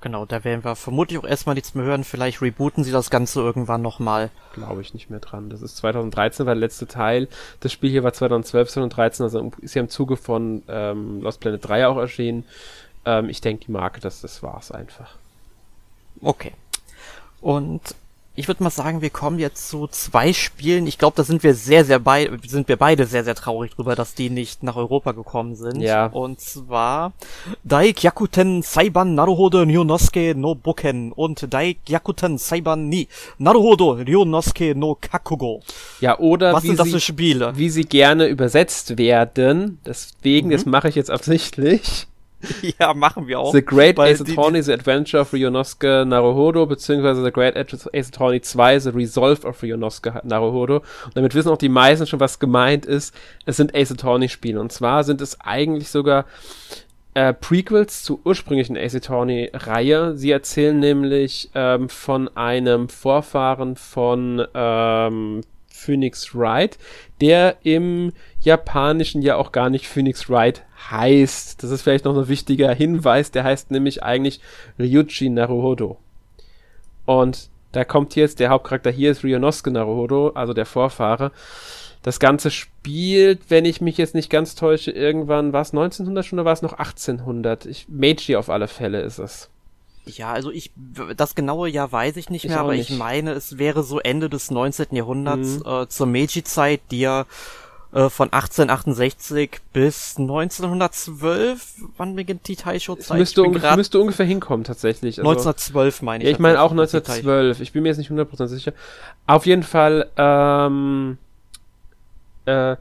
Genau, da werden wir vermutlich auch erstmal nichts mehr hören. Vielleicht rebooten sie das Ganze irgendwann nochmal. Glaube ich nicht mehr dran. Das ist 2013 war der letzte Teil. Das Spiel hier war 2012, 2013, also ist ja im Zuge von ähm, Lost Planet 3 auch erschienen. Ähm, ich denke, die Marke, das, das war's einfach. Okay. Und ich würde mal sagen, wir kommen jetzt zu zwei Spielen. Ich glaube, da sind wir sehr, sehr bei sind wir beide sehr, sehr traurig drüber, dass die nicht nach Europa gekommen sind. Ja. Und zwar Daikyakuten Saiban Naruhodo Ryonosuke no Boken und Daikyakuten Saiban ni Naruhodo Ryonosuke no Kakugo. Ja, oder was sind das für Spiele? Wie sie gerne übersetzt werden. Deswegen, mhm. das mache ich jetzt absichtlich. ja, machen wir auch. The Great Ace Attorney, The Adventure of Ryonosuke Naruhodo, beziehungsweise The Great Ace Attorney 2, The Resolve of Ryonosuke Naruhodo. Und damit wissen auch die meisten schon, was gemeint ist. Es sind Ace Attorney Spiele. Und zwar sind es eigentlich sogar äh, Prequels zur ursprünglichen Ace Attorney Reihe. Sie erzählen nämlich ähm, von einem Vorfahren von ähm, Phoenix Wright, der im Japanischen ja auch gar nicht Phoenix Wright heißt. Das ist vielleicht noch ein wichtiger Hinweis. Der heißt nämlich eigentlich Ryuji Naruhodo. Und da kommt jetzt, der Hauptcharakter hier ist Ryonosuke Naruhodo, also der Vorfahre. Das Ganze spielt, wenn ich mich jetzt nicht ganz täusche, irgendwann, war es 1900 schon oder war es noch 1800? Ich, Meiji auf alle Fälle ist es. Ja, also ich, das genaue Jahr weiß ich nicht ich mehr, aber nicht. ich meine, es wäre so Ende des 19. Jahrhunderts mhm. äh, zur Meiji-Zeit, die ja von 1868 bis 1912, wann beginnt die Taisho-Zeit? Müsste, ungef müsste ungefähr hinkommen, tatsächlich. Also, 1912 meine ich. Ja, ich meine auch 1912. Ich bin mir jetzt nicht 100% sicher. Auf jeden Fall, ähm, äh,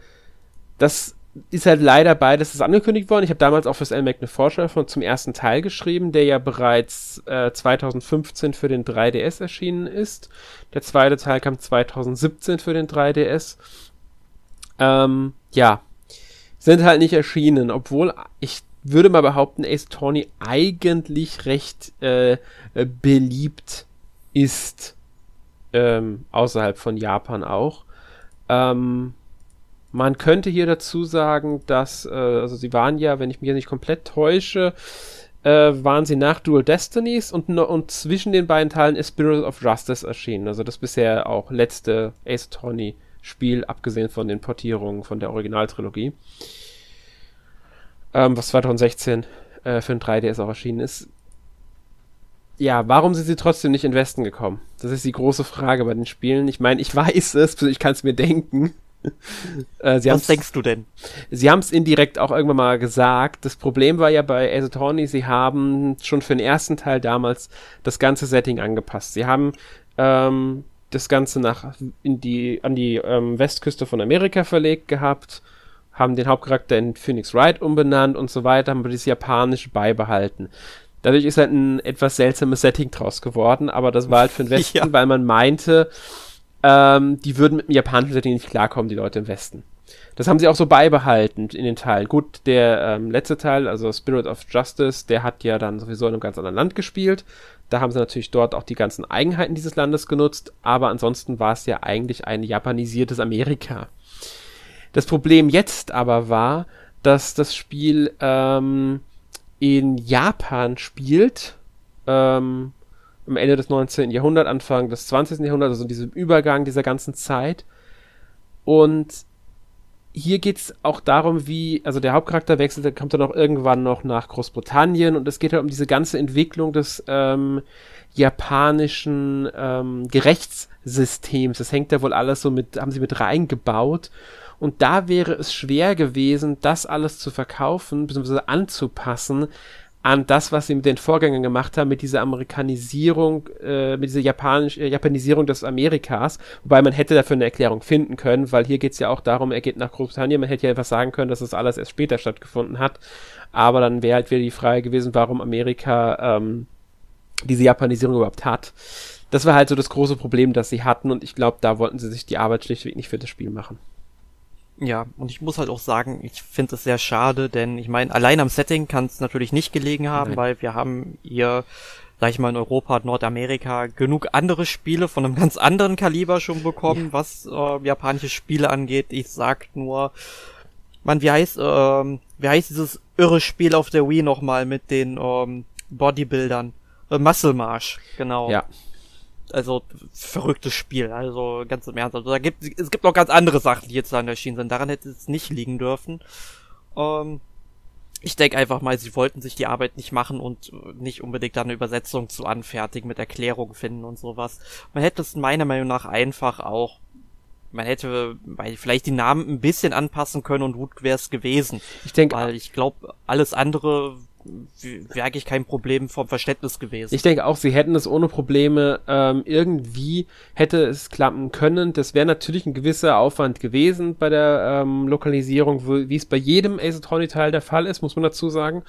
das ist halt leider beides ist angekündigt worden. Ich habe damals auch fürs LMAC eine Vorschau von zum ersten Teil geschrieben, der ja bereits äh, 2015 für den 3DS erschienen ist. Der zweite Teil kam 2017 für den 3DS. Ähm, ja, sind halt nicht erschienen, obwohl ich würde mal behaupten, Ace Tawny eigentlich recht äh, äh, beliebt ist. Ähm, außerhalb von Japan auch. Ähm, man könnte hier dazu sagen, dass, äh, also sie waren ja, wenn ich mich nicht komplett täusche, äh, waren sie nach Dual Destinies und, und zwischen den beiden Teilen ist Spirit of Justice erschienen. Also das bisher auch letzte Ace Attorney Spiel, abgesehen von den Portierungen von der Originaltrilogie. Ähm, was 2016 äh, für ein 3DS auch erschienen ist. Ja, warum sind sie trotzdem nicht in Westen gekommen? Das ist die große Frage bei den Spielen. Ich meine, ich weiß es, ich kann es mir denken. äh, Was denkst du denn? Sie haben es indirekt auch irgendwann mal gesagt. Das Problem war ja bei Ace Attorney, sie haben schon für den ersten Teil damals das ganze Setting angepasst. Sie haben ähm, das Ganze nach in die, an die ähm, Westküste von Amerika verlegt gehabt, haben den Hauptcharakter in Phoenix Wright umbenannt und so weiter, haben wir das Japanische beibehalten. Dadurch ist halt ein etwas seltsames Setting draus geworden, aber das war halt für den Westen, ja. weil man meinte, ähm, die würden mit dem japanischen Setting nicht klarkommen, die Leute im Westen. Das haben sie auch so beibehalten in den Teilen. Gut, der ähm, letzte Teil, also Spirit of Justice, der hat ja dann sowieso in einem ganz anderen Land gespielt. Da haben sie natürlich dort auch die ganzen Eigenheiten dieses Landes genutzt, aber ansonsten war es ja eigentlich ein japanisiertes Amerika. Das Problem jetzt aber war, dass das Spiel ähm, in Japan spielt, ähm, am Ende des 19. Jahrhunderts, Anfang des 20. Jahrhunderts, also in diesem Übergang dieser ganzen Zeit. Und hier geht es auch darum, wie, also der Hauptcharakter wechselt, der kommt dann auch irgendwann noch nach Großbritannien und es geht halt um diese ganze Entwicklung des ähm, japanischen ähm, Gerechtssystems. Das hängt da wohl alles so mit, haben sie mit reingebaut. Und da wäre es schwer gewesen, das alles zu verkaufen, bzw. anzupassen an das, was sie mit den Vorgängern gemacht haben, mit dieser Amerikanisierung, äh, mit dieser Japanisch, äh, Japanisierung des Amerikas, wobei man hätte dafür eine Erklärung finden können, weil hier geht es ja auch darum, er geht nach Großbritannien, man hätte ja einfach sagen können, dass das alles erst später stattgefunden hat, aber dann wäre halt wieder die Frage gewesen, warum Amerika ähm, diese Japanisierung überhaupt hat. Das war halt so das große Problem, das sie hatten und ich glaube, da wollten sie sich die Arbeit schlichtweg nicht für das Spiel machen. Ja, und ich muss halt auch sagen, ich finde es sehr schade, denn ich meine, allein am Setting kann es natürlich nicht gelegen haben, Nein. weil wir haben hier, sag ich mal, in Europa und Nordamerika genug andere Spiele von einem ganz anderen Kaliber schon bekommen, ja. was äh, japanische Spiele angeht. Ich sag nur, man, wie heißt, ähm, wie heißt dieses irre Spiel auf der Wii nochmal mit den ähm, Bodybuildern? Äh, Muscle Marsh, genau. Ja also verrücktes Spiel, also ganz im Ernst. Also da gibt es gibt noch ganz andere Sachen, die jetzt dann erschienen sind. Daran hätte es nicht liegen dürfen. Ähm, ich denke einfach mal, sie wollten sich die Arbeit nicht machen und nicht unbedingt da eine Übersetzung zu anfertigen mit Erklärungen finden und sowas. Man hätte es meiner Meinung nach einfach auch man hätte vielleicht die Namen ein bisschen anpassen können und gut wäre es gewesen. Ich denke, weil ich glaube, alles andere wäre eigentlich kein Problem vom Verständnis gewesen. Ich denke auch, sie hätten es ohne Probleme ähm, irgendwie hätte es klappen können. Das wäre natürlich ein gewisser Aufwand gewesen bei der ähm, Lokalisierung, wie es bei jedem Ace Attorney-Teil der Fall ist, muss man dazu sagen.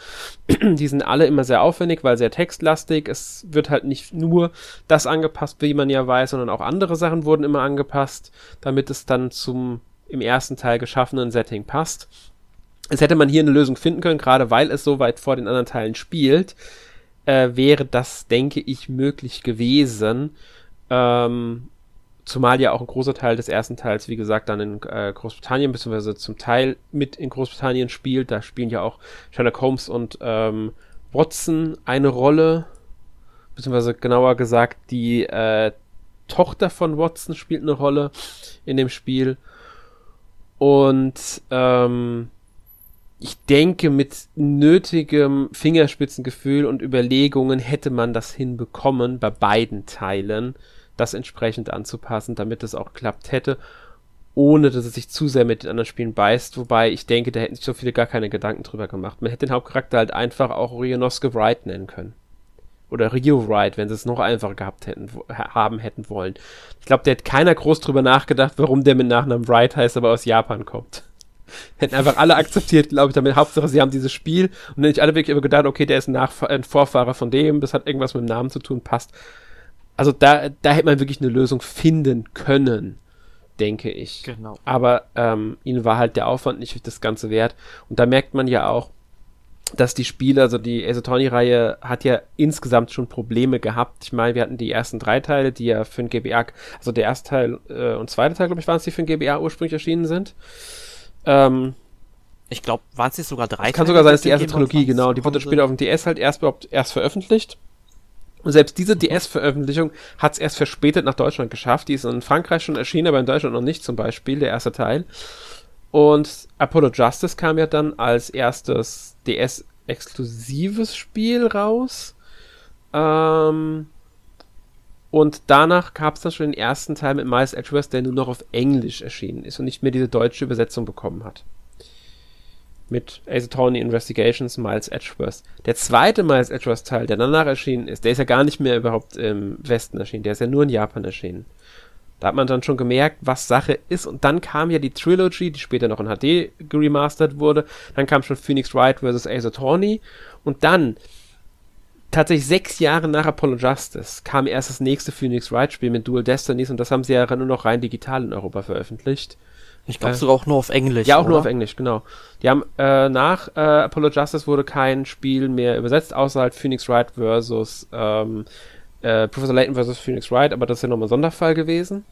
Die sind alle immer sehr aufwendig, weil sehr textlastig. Es wird halt nicht nur das angepasst, wie man ja weiß, sondern auch andere Sachen wurden immer angepasst, damit es dann zum im ersten Teil geschaffenen Setting passt es hätte man hier eine Lösung finden können, gerade weil es so weit vor den anderen Teilen spielt, äh, wäre das, denke ich, möglich gewesen. Ähm, zumal ja auch ein großer Teil des ersten Teils, wie gesagt, dann in äh, Großbritannien, beziehungsweise zum Teil mit in Großbritannien spielt. Da spielen ja auch Sherlock Holmes und ähm, Watson eine Rolle, beziehungsweise genauer gesagt, die äh, Tochter von Watson spielt eine Rolle in dem Spiel. Und ähm, ich denke, mit nötigem Fingerspitzengefühl und Überlegungen hätte man das hinbekommen, bei beiden Teilen das entsprechend anzupassen, damit es auch klappt hätte, ohne dass es sich zu sehr mit den anderen Spielen beißt. Wobei ich denke, da hätten sich so viele gar keine Gedanken drüber gemacht. Man hätte den Hauptcharakter halt einfach auch Rionosuke Wright nennen können. Oder Rio Wright, wenn sie es noch einfacher gehabt hätten, haben hätten wollen. Ich glaube, der hätte keiner groß drüber nachgedacht, warum der mit Nachnamen Wright heißt, aber aus Japan kommt. Hätten einfach alle akzeptiert, glaube ich, damit. Hauptsache, sie haben dieses Spiel und nicht alle wirklich immer gedacht, okay, der ist ein, Nachf ein Vorfahrer von dem, das hat irgendwas mit dem Namen zu tun, passt. Also da, da hätte man wirklich eine Lösung finden können, denke ich. Genau. Aber ähm, ihnen war halt der Aufwand nicht das Ganze wert. Und da merkt man ja auch, dass die Spiele, also die Ace reihe hat ja insgesamt schon Probleme gehabt. Ich meine, wir hatten die ersten drei Teile, die ja für den GBA, also der erste Teil äh, und zweite Teil, glaube ich, waren es, die für den GBA ursprünglich erschienen sind. Ähm, ich glaube, waren es nicht sogar drei? Kann sogar sein, dass die erste Trilogie, genau. Die wurde später auf dem DS halt erst überhaupt erst veröffentlicht. Und selbst diese DS-Veröffentlichung hat es erst verspätet nach Deutschland geschafft. Die ist in Frankreich schon erschienen, aber in Deutschland noch nicht zum Beispiel, der erste Teil. Und Apollo Justice kam ja dann als erstes DS-exklusives Spiel raus. Ähm, Und danach gab es dann schon den ersten Teil mit Miles Edgeworth, der nur noch auf Englisch erschienen ist und nicht mehr diese deutsche Übersetzung bekommen hat. Mit Ace Attorney Investigations Miles Edgeworth. Der zweite Miles Edgeworth Teil, der danach erschienen ist, der ist ja gar nicht mehr überhaupt im Westen erschienen, der ist ja nur in Japan erschienen. Da hat man dann schon gemerkt, was Sache ist. Und dann kam ja die Trilogy, die später noch in HD geremastert wurde. Dann kam schon Phoenix Wright vs. Ace Attorney. Und dann tatsächlich sechs Jahre nach Apollo Justice kam erst das nächste Phoenix Wright Spiel mit Dual Destinies und das haben sie ja nur noch rein digital in Europa veröffentlicht. Ich glaube äh, sogar auch nur auf Englisch. Ja, auch oder? nur auf Englisch, genau. Die haben äh, nach äh, Apollo Justice wurde kein Spiel mehr übersetzt, außer halt Phoenix Wright versus ähm, äh, Professor Layton versus Phoenix Wright, aber das ist ja nochmal ein Sonderfall gewesen.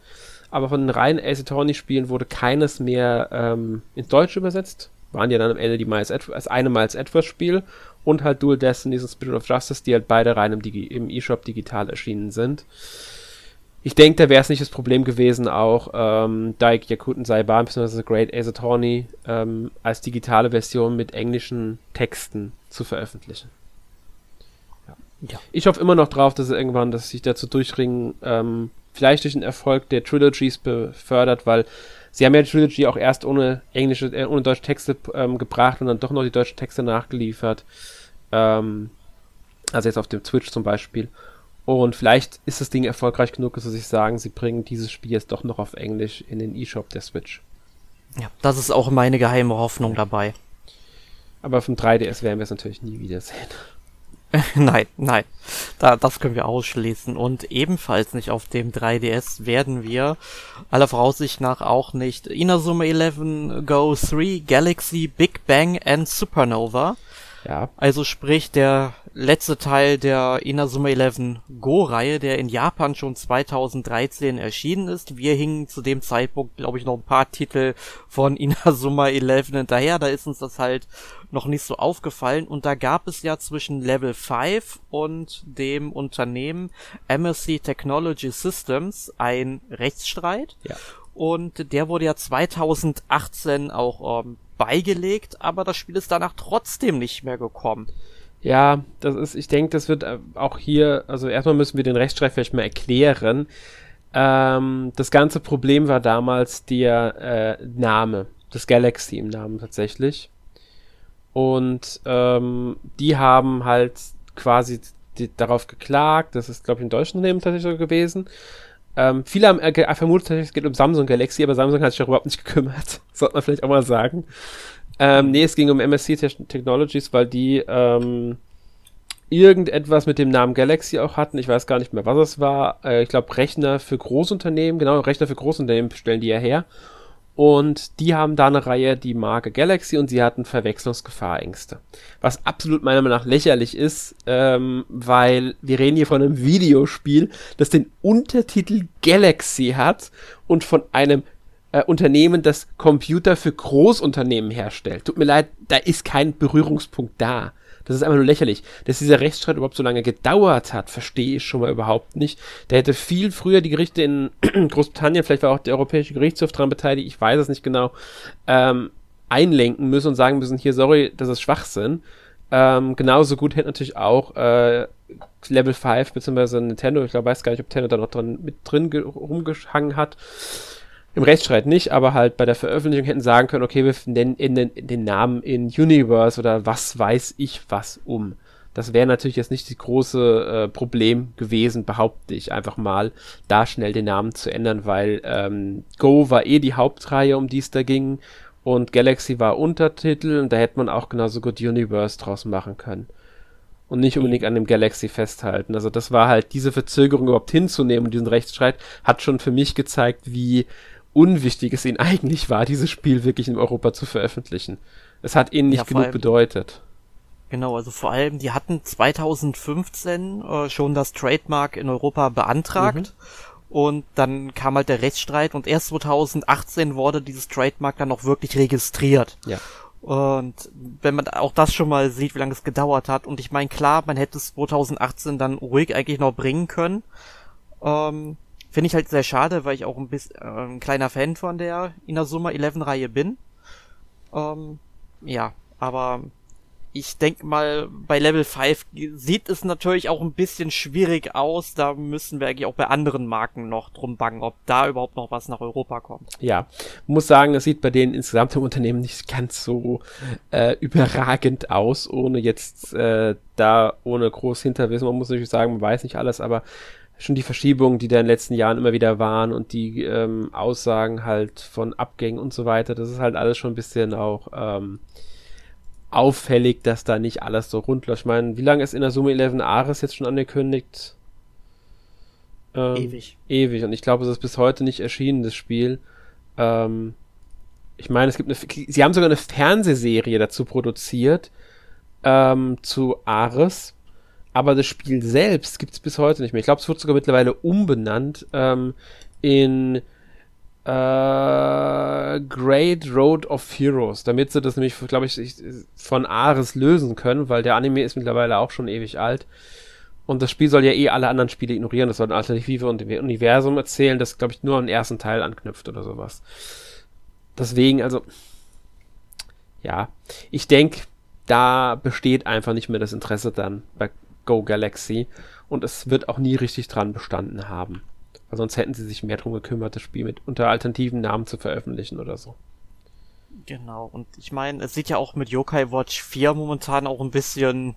Aber von den reinen Ace Attorney Spielen wurde keines mehr ähm, ins Deutsche übersetzt. Waren ja dann am Ende die Miles Edwards, das eine Miles Edwards Spiel und halt Dual Destinies und Spirit of Justice, die halt beide rein im, Digi im eShop digital erschienen sind. Ich denke, da wäre es nicht das Problem gewesen, auch ähm, Daik Yakuten Saiban bzw. Great Ace Attorney ähm, als digitale Version mit englischen Texten zu veröffentlichen. Ja. ja. Ich hoffe immer noch drauf, dass sie irgendwann, dass sich dazu durchringen, ähm, vielleicht durch den Erfolg der Trilogies befördert, weil sie haben ja die Trilogy auch erst ohne englische, äh, ohne deutsche Texte ähm, gebracht und dann doch noch die deutschen Texte nachgeliefert. Ähm, also jetzt auf dem Twitch zum Beispiel. Und vielleicht ist das Ding erfolgreich genug, dass sie sich sagen, sie bringen dieses Spiel jetzt doch noch auf Englisch in den eShop der Switch. Ja, das ist auch meine geheime Hoffnung dabei. Aber vom 3DS werden wir es natürlich nie wiedersehen. nein, nein. Da, das können wir ausschließen. Und ebenfalls nicht auf dem 3DS werden wir aller Voraussicht nach auch nicht Inazuma 11 Go 3 Galaxy Big Bang and Supernova ja. Also sprich der letzte Teil der Inazuma 11 Go-Reihe, der in Japan schon 2013 erschienen ist. Wir hingen zu dem Zeitpunkt, glaube ich, noch ein paar Titel von Inazuma 11 hinterher. Da ist uns das halt noch nicht so aufgefallen. Und da gab es ja zwischen Level 5 und dem Unternehmen MSC Technology Systems ein Rechtsstreit. Ja. Und der wurde ja 2018 auch ähm, beigelegt, aber das Spiel ist danach trotzdem nicht mehr gekommen. Ja, das ist, ich denke, das wird äh, auch hier, also erstmal müssen wir den Rechtsstreit vielleicht mal erklären. Ähm, das ganze Problem war damals der äh, Name, das Galaxy im Namen tatsächlich. Und ähm, die haben halt quasi die, darauf geklagt, das ist, glaube ich, in deutschen Unternehmen tatsächlich so gewesen. Ähm, viele haben äh, vermutet, es geht um Samsung Galaxy, aber Samsung hat sich auch überhaupt nicht gekümmert. Sollte man vielleicht auch mal sagen. Ähm, nee, es ging um MSC Technologies, weil die ähm, irgendetwas mit dem Namen Galaxy auch hatten. Ich weiß gar nicht mehr, was es war. Äh, ich glaube, Rechner für Großunternehmen, genau, Rechner für Großunternehmen stellen die ja her. Und die haben da eine Reihe, die Marke Galaxy, und sie hatten Verwechslungsgefahrängste. Was absolut meiner Meinung nach lächerlich ist, ähm, weil wir reden hier von einem Videospiel, das den Untertitel Galaxy hat und von einem äh, Unternehmen, das Computer für Großunternehmen herstellt. Tut mir leid, da ist kein Berührungspunkt da. Das ist einfach nur lächerlich. Dass dieser Rechtsstreit überhaupt so lange gedauert hat, verstehe ich schon mal überhaupt nicht. Da hätte viel früher die Gerichte in Großbritannien, vielleicht war auch der Europäische Gerichtshof daran beteiligt, ich weiß es nicht genau, ähm, einlenken müssen und sagen müssen, hier, sorry, das ist Schwachsinn. Ähm, genauso gut hätte natürlich auch äh, Level 5 bzw. Nintendo, ich glaube, weiß gar nicht, ob Nintendo da noch dran mit drin rumgehangen hat, im Rechtsstreit nicht, aber halt bei der Veröffentlichung hätten sagen können, okay, wir nennen in den, in den Namen in Universe oder was weiß ich was um. Das wäre natürlich jetzt nicht das große äh, Problem gewesen, behaupte ich einfach mal, da schnell den Namen zu ändern, weil ähm, Go war eh die Hauptreihe, um die es da ging, und Galaxy war Untertitel und da hätte man auch genauso gut Universe draus machen können. Und nicht unbedingt an dem Galaxy festhalten. Also das war halt diese Verzögerung überhaupt hinzunehmen und diesen Rechtsstreit hat schon für mich gezeigt, wie unwichtig es ihnen eigentlich war, dieses Spiel wirklich in Europa zu veröffentlichen. Es hat ihnen nicht ja, genug allem, bedeutet. Genau, also vor allem, die hatten 2015 äh, schon das Trademark in Europa beantragt. Mhm. Und dann kam halt der Rechtsstreit und erst 2018 wurde dieses Trademark dann auch wirklich registriert. Ja. Und wenn man auch das schon mal sieht, wie lange es gedauert hat, und ich meine, klar, man hätte es 2018 dann ruhig eigentlich noch bringen können. Ähm, Finde ich halt sehr schade, weil ich auch ein bisschen äh, ein kleiner Fan von der Inazuma 11 Reihe bin. Ähm, ja, aber ich denke mal, bei Level 5 sieht es natürlich auch ein bisschen schwierig aus. Da müssen wir eigentlich auch bei anderen Marken noch drum bangen, ob da überhaupt noch was nach Europa kommt. Ja, muss sagen, es sieht bei denen insgesamt im Unternehmen nicht ganz so äh, überragend aus, ohne jetzt äh, da ohne groß Hinterwissen. Man muss natürlich sagen, man weiß nicht alles, aber schon die Verschiebungen, die da in den letzten Jahren immer wieder waren und die ähm, Aussagen halt von Abgängen und so weiter, das ist halt alles schon ein bisschen auch ähm, auffällig, dass da nicht alles so rund läuft. Ich meine, wie lange ist in der Summe 11 Ares jetzt schon angekündigt? Ähm, ewig. Ewig. Und ich glaube, es ist bis heute nicht erschienen, das Spiel. Ähm, ich meine, es gibt eine, sie haben sogar eine Fernsehserie dazu produziert, ähm, zu Ares. Aber das Spiel selbst gibt es bis heute nicht mehr. Ich glaube, es wird sogar mittlerweile umbenannt ähm, in äh, Great Road of Heroes, damit sie das nämlich, glaube ich, von Ares lösen können, weil der Anime ist mittlerweile auch schon ewig alt. Und das Spiel soll ja eh alle anderen Spiele ignorieren. Das soll ein Alternative und Universum erzählen, das, glaube ich, nur an den ersten Teil anknüpft oder sowas. Deswegen, also, ja, ich denke, da besteht einfach nicht mehr das Interesse dann bei Go Galaxy und es wird auch nie richtig dran bestanden haben. Weil sonst hätten sie sich mehr drum gekümmert, das Spiel mit unter alternativen Namen zu veröffentlichen oder so. Genau, und ich meine, es sieht ja auch mit Yokai Watch 4 momentan auch ein bisschen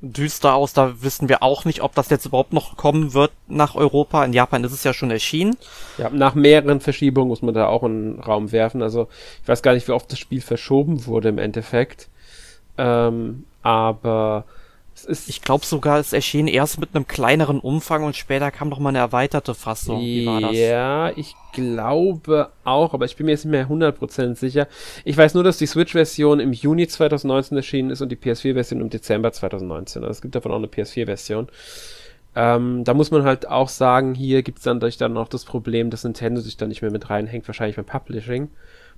düster aus. Da wissen wir auch nicht, ob das jetzt überhaupt noch kommen wird nach Europa. In Japan ist es ja schon erschienen. Ja, nach mehreren Verschiebungen muss man da auch einen Raum werfen. Also ich weiß gar nicht, wie oft das Spiel verschoben wurde im Endeffekt. Ähm, aber ich glaube sogar, es erschien erst mit einem kleineren Umfang und später kam noch mal eine erweiterte Fassung. Wie war das? Ja, ich glaube auch, aber ich bin mir jetzt nicht mehr 100% sicher. Ich weiß nur, dass die Switch-Version im Juni 2019 erschienen ist und die PS4-Version im Dezember 2019. Also es gibt davon auch eine PS4-Version. Ähm, da muss man halt auch sagen, hier gibt es dann, dann noch das Problem, dass Nintendo sich da nicht mehr mit reinhängt, wahrscheinlich beim Publishing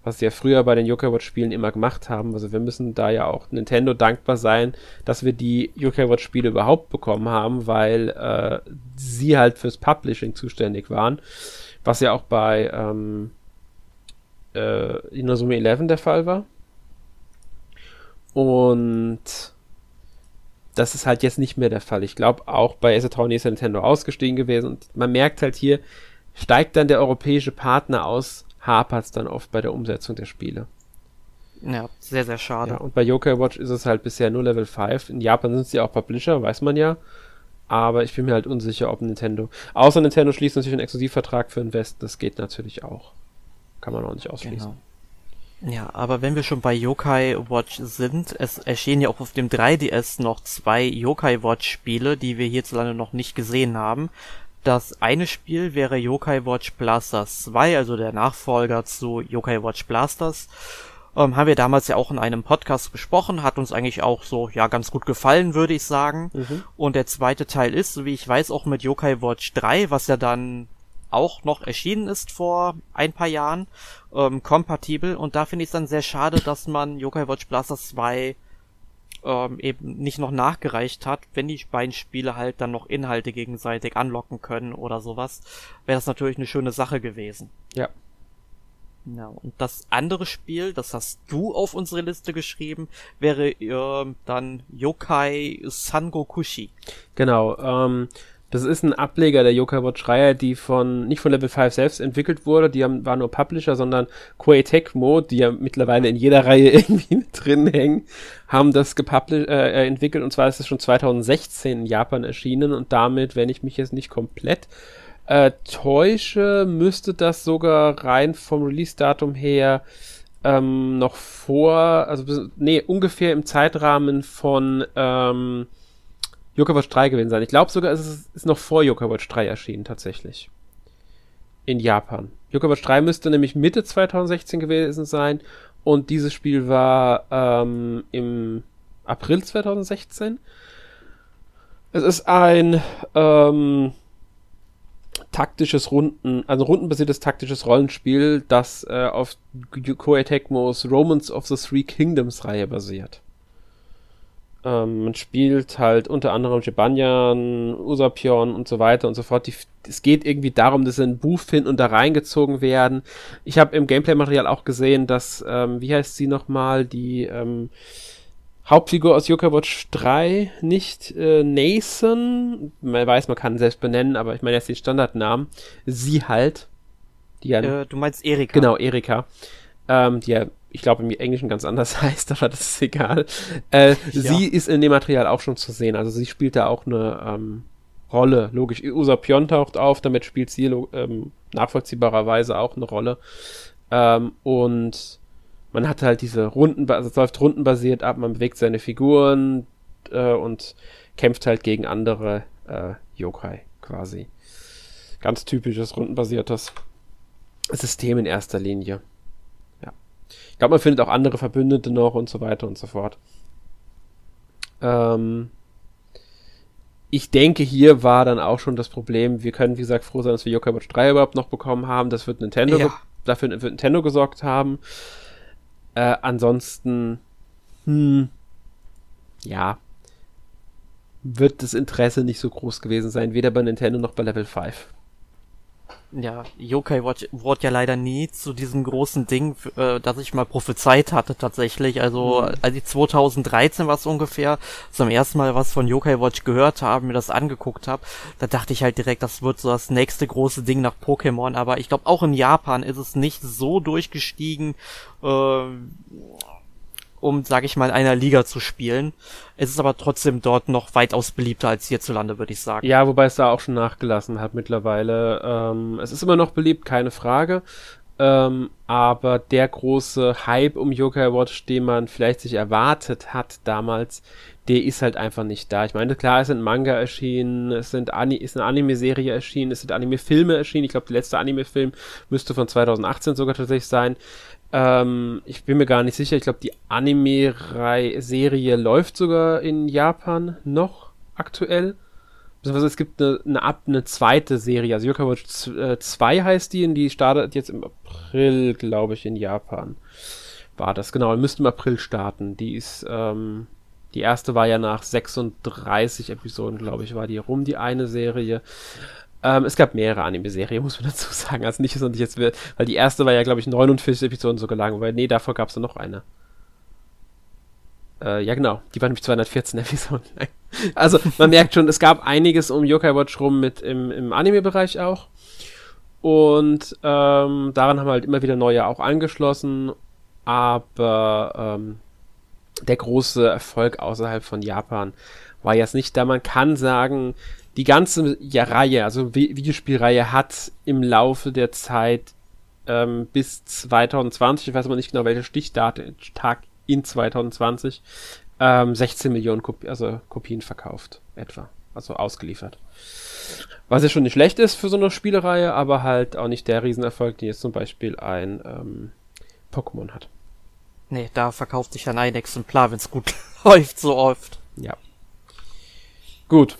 was sie ja früher bei den Yokai Watch Spielen immer gemacht haben. Also wir müssen da ja auch Nintendo dankbar sein, dass wir die Yokai Watch Spiele überhaupt bekommen haben, weil äh, sie halt fürs Publishing zuständig waren, was ja auch bei ähm, äh, Inazuma 11 der Fall war. Und das ist halt jetzt nicht mehr der Fall. Ich glaube, auch bei Ace Attorney ist ja Nintendo ausgestiegen gewesen und man merkt halt hier, steigt dann der europäische Partner aus, hapert es dann oft bei der Umsetzung der Spiele. Ja, sehr, sehr schade. Ja, und bei Yokai Watch ist es halt bisher nur Level 5. In Japan sind sie auch Publisher, weiß man ja. Aber ich bin mir halt unsicher, ob Nintendo. Außer Nintendo schließt natürlich einen Exklusivvertrag für den West. Das geht natürlich auch. Kann man auch nicht ausschließen. Genau. Ja, aber wenn wir schon bei Yokai Watch sind, es erschienen ja auch auf dem 3DS noch zwei Yokai Watch Spiele, die wir hierzulande noch nicht gesehen haben. Das eine Spiel wäre Yokai Watch Blasters 2, also der Nachfolger zu Yokai Watch Blasters. Ähm, haben wir damals ja auch in einem Podcast besprochen, hat uns eigentlich auch so, ja, ganz gut gefallen, würde ich sagen. Mhm. Und der zweite Teil ist, so wie ich weiß, auch mit Yokai Watch 3, was ja dann auch noch erschienen ist vor ein paar Jahren, ähm, kompatibel. Und da finde ich es dann sehr schade, dass man Yokai Watch Blasters 2 ähm, eben nicht noch nachgereicht hat, wenn die beiden Spiele halt dann noch Inhalte gegenseitig anlocken können oder sowas, wäre das natürlich eine schöne Sache gewesen. Ja. Ja, und das andere Spiel, das hast du auf unsere Liste geschrieben, wäre äh, dann Yokai Sangokushi. Genau, ähm, das ist ein Ableger der Yokai Watch Reihe, die von, nicht von Level 5 selbst entwickelt wurde, die haben, war nur Publisher, sondern Koei Tecmo, die ja mittlerweile in jeder Reihe irgendwie mit drin hängen, haben das äh, äh, entwickelt. Und zwar ist es schon 2016 in Japan erschienen und damit, wenn ich mich jetzt nicht komplett äh, täusche, müsste das sogar rein vom Release-Datum her ähm, noch vor, also nee, ungefähr im Zeitrahmen von ähm, Watch 3 gewesen sein. Ich glaube sogar, es ist, ist noch vor Watch 3 erschienen, tatsächlich. In Japan. Watch 3 müsste nämlich Mitte 2016 gewesen sein und dieses Spiel war ähm, im April 2016. Es ist ein ähm, taktisches Runden, also rundenbasiertes taktisches Rollenspiel, das äh, auf Koei Tecmos Romans of the Three Kingdoms Reihe basiert. Ähm, man spielt halt unter anderem Jebanyan, Usapion und so weiter und so fort. Die, es geht irgendwie darum, dass sie einen Buch finden und da reingezogen werden. Ich habe im Gameplay-Material auch gesehen, dass, ähm, wie heißt sie nochmal, die, ähm, Hauptfigur aus Yokai Watch 3 nicht äh, Nathan. Man weiß, man kann ihn selbst benennen, aber ich meine jetzt den Standardnamen. Sie halt. Die ja, äh, du meinst Erika. Genau, Erika. Ähm, die ja, ich glaube, im Englischen ganz anders heißt, aber das ist egal. Äh, ja. Sie ist in dem Material auch schon zu sehen. Also sie spielt da auch eine ähm, Rolle. Logisch, Usapion taucht auf, damit spielt sie ähm, nachvollziehbarerweise auch eine Rolle. Ähm, und man hat halt diese Runden, also es läuft rundenbasiert ab, man bewegt seine Figuren äh, und kämpft halt gegen andere äh, Yokai quasi. Ganz typisches rundenbasiertes System in erster Linie. Ich glaube, man findet auch andere Verbündete noch und so weiter und so fort. Ähm, ich denke, hier war dann auch schon das Problem, wir können, wie gesagt, froh sein, dass wir Yokai Watch 3 überhaupt noch bekommen haben. Das wird Nintendo, ja. dafür wird Nintendo gesorgt haben. Äh, ansonsten, hm, ja, wird das Interesse nicht so groß gewesen sein, weder bei Nintendo noch bei Level 5 ja, Yokai Watch wurde ja leider nie zu diesem großen Ding, äh, das ich mal prophezeit hatte tatsächlich. Also mhm. als ich 2013 was ungefähr zum ersten Mal was von Yokai Watch gehört habe, mir das angeguckt habe, da dachte ich halt direkt, das wird so das nächste große Ding nach Pokémon. Aber ich glaube auch in Japan ist es nicht so durchgestiegen. Äh, um, sag ich mal, in einer Liga zu spielen. Es ist aber trotzdem dort noch weitaus beliebter als hierzulande, würde ich sagen. Ja, wobei es da auch schon nachgelassen hat mittlerweile. Ähm, es ist immer noch beliebt, keine Frage. Ähm, aber der große Hype um Yokai Watch, den man vielleicht sich erwartet hat damals, der ist halt einfach nicht da. Ich meine, klar, es sind Manga erschienen, es sind Ani ist eine Anime-Serie erschienen, es sind Anime-Filme erschienen. Ich glaube, der letzte Anime-Film müsste von 2018 sogar tatsächlich sein. Ähm, ich bin mir gar nicht sicher. Ich glaube, die Anime-Serie läuft sogar in Japan noch aktuell. Beziehungsweise es gibt eine, eine, eine zweite Serie. Also Yokai Watch 2 äh, heißt die und die startet jetzt im April, glaube ich, in Japan. War das, genau. Müsste im April starten. Die ist, ähm, die erste war ja nach 36 Episoden, glaube ich, war die rum, die eine Serie. Ähm, es gab mehrere Anime-Serien, muss man dazu sagen. Also nicht, dass jetzt, will, weil die erste war ja, glaube ich, 49 Episoden sogar lang, weil nee, davor gab es noch eine. Äh, ja, genau. Die war nämlich 214 Episoden lang. Also, man merkt schon, es gab einiges um Yokai Watch rum mit im, im Anime-Bereich auch. Und ähm, daran haben halt immer wieder neue auch angeschlossen. Aber ähm, der große Erfolg außerhalb von Japan war jetzt nicht da. Man kann sagen, die ganze ja, Reihe, also Videospielreihe hat im Laufe der Zeit ähm, bis 2020, ich weiß aber nicht genau welcher Stichtag in 2020, ähm, 16 Millionen Kopi also Kopien verkauft, etwa, also ausgeliefert. Was ja schon nicht schlecht ist für so eine Spielereihe, aber halt auch nicht der Riesenerfolg, den jetzt zum Beispiel ein ähm, Pokémon hat. Nee, da verkauft sich dann ein Exemplar, wenn es gut läuft, so oft. Ja. Gut,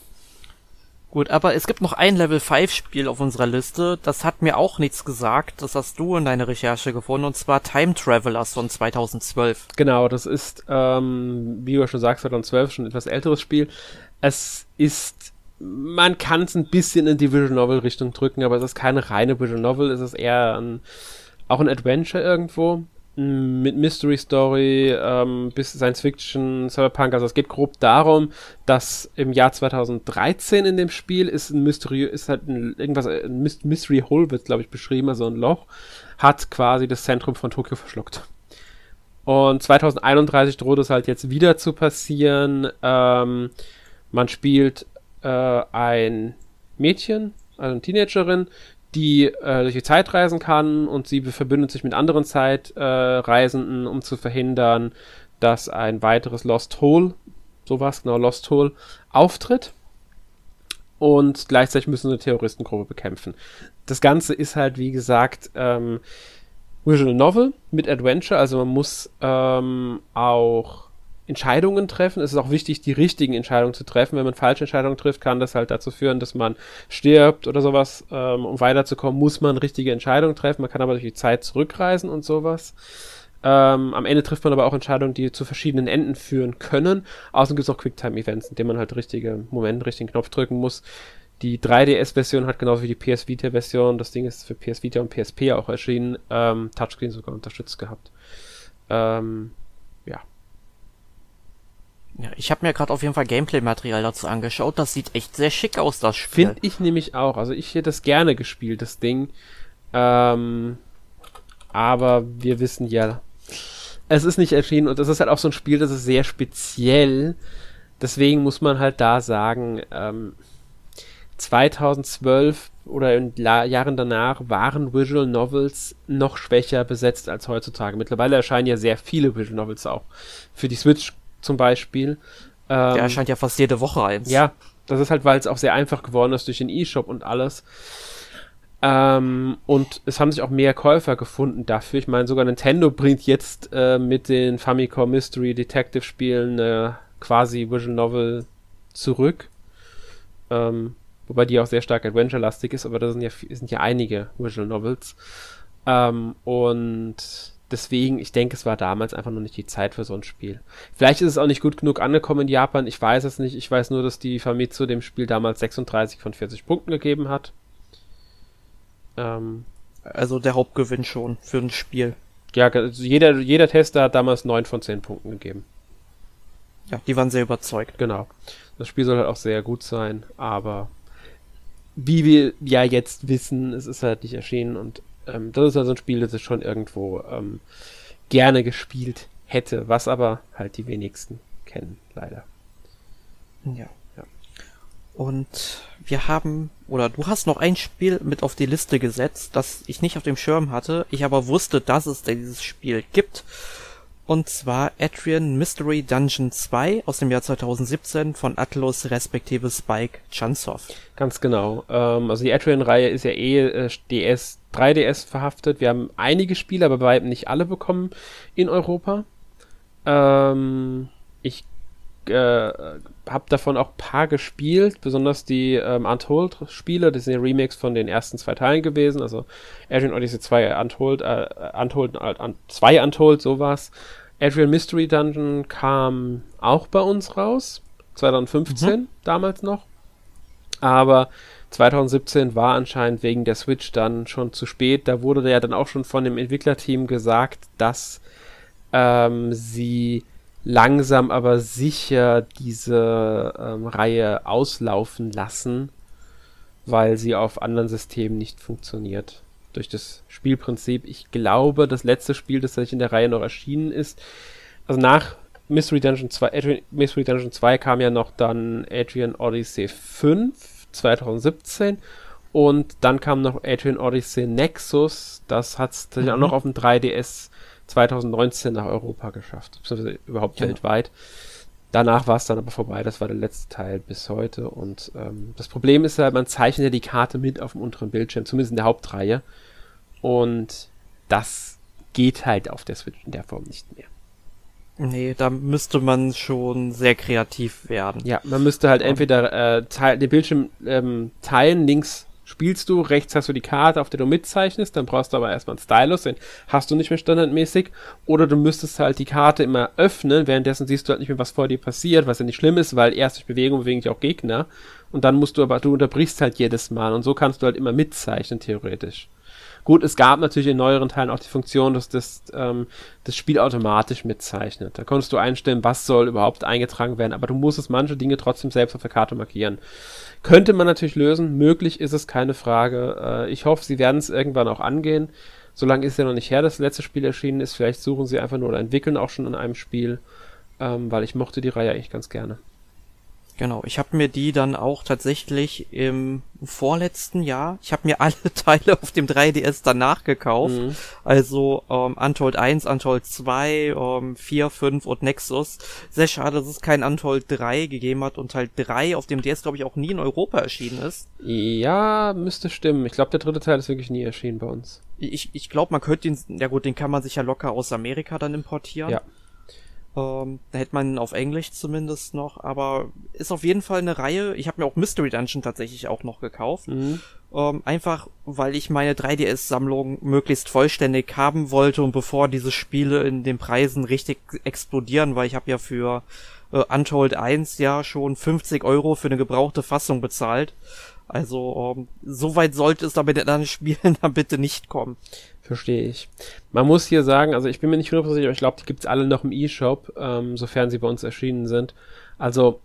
Gut, aber es gibt noch ein Level 5 Spiel auf unserer Liste, das hat mir auch nichts gesagt, das hast du in deiner Recherche gefunden, und zwar Time Travelers von 2012. Genau, das ist, ähm, wie du schon sagst, 2012 schon ein etwas älteres Spiel. Es ist, man kann es ein bisschen in die Visual Novel Richtung drücken, aber es ist keine reine Visual Novel, es ist eher ein, auch ein Adventure irgendwo mit Mystery Story ähm, bis Science Fiction, Cyberpunk. Also es geht grob darum, dass im Jahr 2013 in dem Spiel ist ein Mystery, ist halt ein, irgendwas, ein Mystery Hole wird glaube ich beschrieben, also ein Loch, hat quasi das Zentrum von Tokio verschluckt. Und 2031 droht es halt jetzt wieder zu passieren. Ähm, man spielt äh, ein Mädchen, also eine Teenagerin, die äh, durch die Zeit reisen kann und sie verbündet sich mit anderen Zeitreisenden, äh, um zu verhindern, dass ein weiteres Lost Hole, sowas genau, Lost Hole, auftritt. Und gleichzeitig müssen sie eine Terroristengruppe bekämpfen. Das Ganze ist halt, wie gesagt, ähm, Visual Novel mit Adventure, also man muss ähm, auch Entscheidungen treffen. Es ist auch wichtig, die richtigen Entscheidungen zu treffen. Wenn man falsche Entscheidungen trifft, kann das halt dazu führen, dass man stirbt oder sowas. Ähm, um weiterzukommen, muss man richtige Entscheidungen treffen. Man kann aber durch die Zeit zurückreisen und sowas. Ähm, am Ende trifft man aber auch Entscheidungen, die zu verschiedenen Enden führen können. Außerdem gibt es auch Quicktime-Events, in denen man halt richtige Momente, richtigen Knopf drücken muss. Die 3DS-Version hat genauso wie die PS Vita-Version, das Ding ist für PS Vita und PSP auch erschienen, ähm, Touchscreen sogar unterstützt gehabt. Ähm, Ja, ich habe mir gerade auf jeden Fall Gameplay-Material dazu angeschaut. Das sieht echt sehr schick aus, das Spiel. Finde ich nämlich auch. Also ich hätte das gerne gespielt, das Ding. Ähm, aber wir wissen ja, es ist nicht erschienen und es ist halt auch so ein Spiel, das ist sehr speziell. Deswegen muss man halt da sagen, ähm, 2012 oder in La Jahren danach waren Visual Novels noch schwächer besetzt als heutzutage. Mittlerweile erscheinen ja sehr viele Visual Novels auch. Für die Switch zum Beispiel. Ähm, Der erscheint ja fast jede Woche eins. Ja, das ist halt, weil es auch sehr einfach geworden ist durch den E-Shop und alles. Ähm, und es haben sich auch mehr Käufer gefunden dafür. Ich meine, sogar Nintendo bringt jetzt äh, mit den Famicom Mystery Detective Spielen äh, quasi Visual Novel zurück. Ähm, wobei die auch sehr stark Adventure-lastig ist, aber da sind ja, sind ja einige Visual Novels. Ähm, und deswegen, ich denke, es war damals einfach noch nicht die Zeit für so ein Spiel. Vielleicht ist es auch nicht gut genug angekommen in Japan, ich weiß es nicht. Ich weiß nur, dass die Famitsu dem Spiel damals 36 von 40 Punkten gegeben hat. Ähm, also der Hauptgewinn schon für ein Spiel. Ja, also jeder, jeder Tester hat damals 9 von 10 Punkten gegeben. Ja, die waren sehr überzeugt. Genau. Das Spiel soll halt auch sehr gut sein, aber wie wir ja jetzt wissen, es ist halt nicht erschienen und ähm, das ist also ein Spiel, das ich schon irgendwo ähm, gerne gespielt hätte, was aber halt die wenigsten kennen, leider. Ja. ja. Und wir haben, oder du hast noch ein Spiel mit auf die Liste gesetzt, das ich nicht auf dem Schirm hatte, ich aber wusste, dass es dieses Spiel gibt. Und zwar Adrian Mystery Dungeon 2 aus dem Jahr 2017 von Atlus respektive Spike Chunsoft. Ganz genau. Ähm, also die Adrian-Reihe ist ja eh äh, DS, 3DS verhaftet. Wir haben einige Spiele, aber bei weitem nicht alle bekommen in Europa. Ähm, ich äh, habe davon auch paar gespielt, besonders die ähm, Untold-Spiele, das sind ja Remakes von den ersten zwei Teilen gewesen, also Adrian Odyssey 2 Untold, äh, Untold, äh, 2 Untold, sowas. Adrian Mystery Dungeon kam auch bei uns raus, 2015 mhm. damals noch, aber 2017 war anscheinend wegen der Switch dann schon zu spät. Da wurde ja dann auch schon von dem Entwicklerteam gesagt, dass ähm, sie langsam aber sicher diese ähm, Reihe auslaufen lassen, weil sie auf anderen Systemen nicht funktioniert. Durch das Spielprinzip. Ich glaube, das letzte Spiel, das in der Reihe noch erschienen ist, also nach Mystery Dungeon 2, Adrian, Mystery Dungeon 2 kam ja noch dann Adrian Odyssey 5 2017 und dann kam noch Adrian Odyssey Nexus, das hat es mhm. auch noch auf dem 3DS 2019 nach Europa geschafft, beziehungsweise überhaupt ja. weltweit. Danach war es dann aber vorbei, das war der letzte Teil bis heute. Und ähm, das Problem ist halt, man zeichnet ja die Karte mit auf dem unteren Bildschirm, zumindest in der Hauptreihe. Und das geht halt auf der Switch in der Form nicht mehr. Nee, da müsste man schon sehr kreativ werden. Ja, man müsste halt entweder äh, den Bildschirm ähm, teilen, links spielst du, rechts hast du die Karte, auf der du mitzeichnest, dann brauchst du aber erstmal einen Stylus, den hast du nicht mehr standardmäßig. Oder du müsstest halt die Karte immer öffnen, währenddessen siehst du halt nicht mehr, was vor dir passiert, was ja nicht schlimm ist, weil erst durch Bewegung bewegen sich auch Gegner. Und dann musst du aber, du unterbrichst halt jedes Mal und so kannst du halt immer mitzeichnen, theoretisch. Gut, es gab natürlich in neueren Teilen auch die Funktion, dass das, ähm, das Spiel automatisch mitzeichnet. Da konntest du einstellen, was soll überhaupt eingetragen werden, aber du musstest manche Dinge trotzdem selbst auf der Karte markieren. Könnte man natürlich lösen, möglich ist es, keine Frage. Äh, ich hoffe, sie werden es irgendwann auch angehen. Solange ist ja noch nicht her, dass das letzte Spiel erschienen ist. Vielleicht suchen sie einfach nur oder entwickeln auch schon an einem Spiel, ähm, weil ich mochte die Reihe eigentlich ganz gerne. Genau, ich habe mir die dann auch tatsächlich im vorletzten Jahr, ich habe mir alle Teile auf dem 3DS danach gekauft. Mhm. Also ähm, Untold 1, Untold 2, ähm, 4, 5 und Nexus. Sehr schade, dass es kein Untold 3 gegeben hat und halt 3 auf dem DS, glaube ich, auch nie in Europa erschienen ist. Ja, müsste stimmen. Ich glaube, der dritte Teil ist wirklich nie erschienen bei uns. Ich, ich glaube, man könnte den, ja gut, den kann man sich ja locker aus Amerika dann importieren. Ja. Ähm, da hätte man auf Englisch zumindest noch, aber ist auf jeden Fall eine Reihe. Ich habe mir auch Mystery Dungeon tatsächlich auch noch gekauft. Mhm. Ähm, einfach, weil ich meine 3DS-Sammlung möglichst vollständig haben wollte und bevor diese Spiele in den Preisen richtig explodieren, weil ich habe ja für äh, Untold 1 ja schon 50 Euro für eine gebrauchte Fassung bezahlt. Also, ähm, so weit sollte es aber in anderen Spielen dann bitte nicht kommen. Verstehe ich. Man muss hier sagen, also ich bin mir nicht hundertprozentig, aber ich glaube, die gibt's alle noch im E-Shop, ähm, sofern sie bei uns erschienen sind. Also,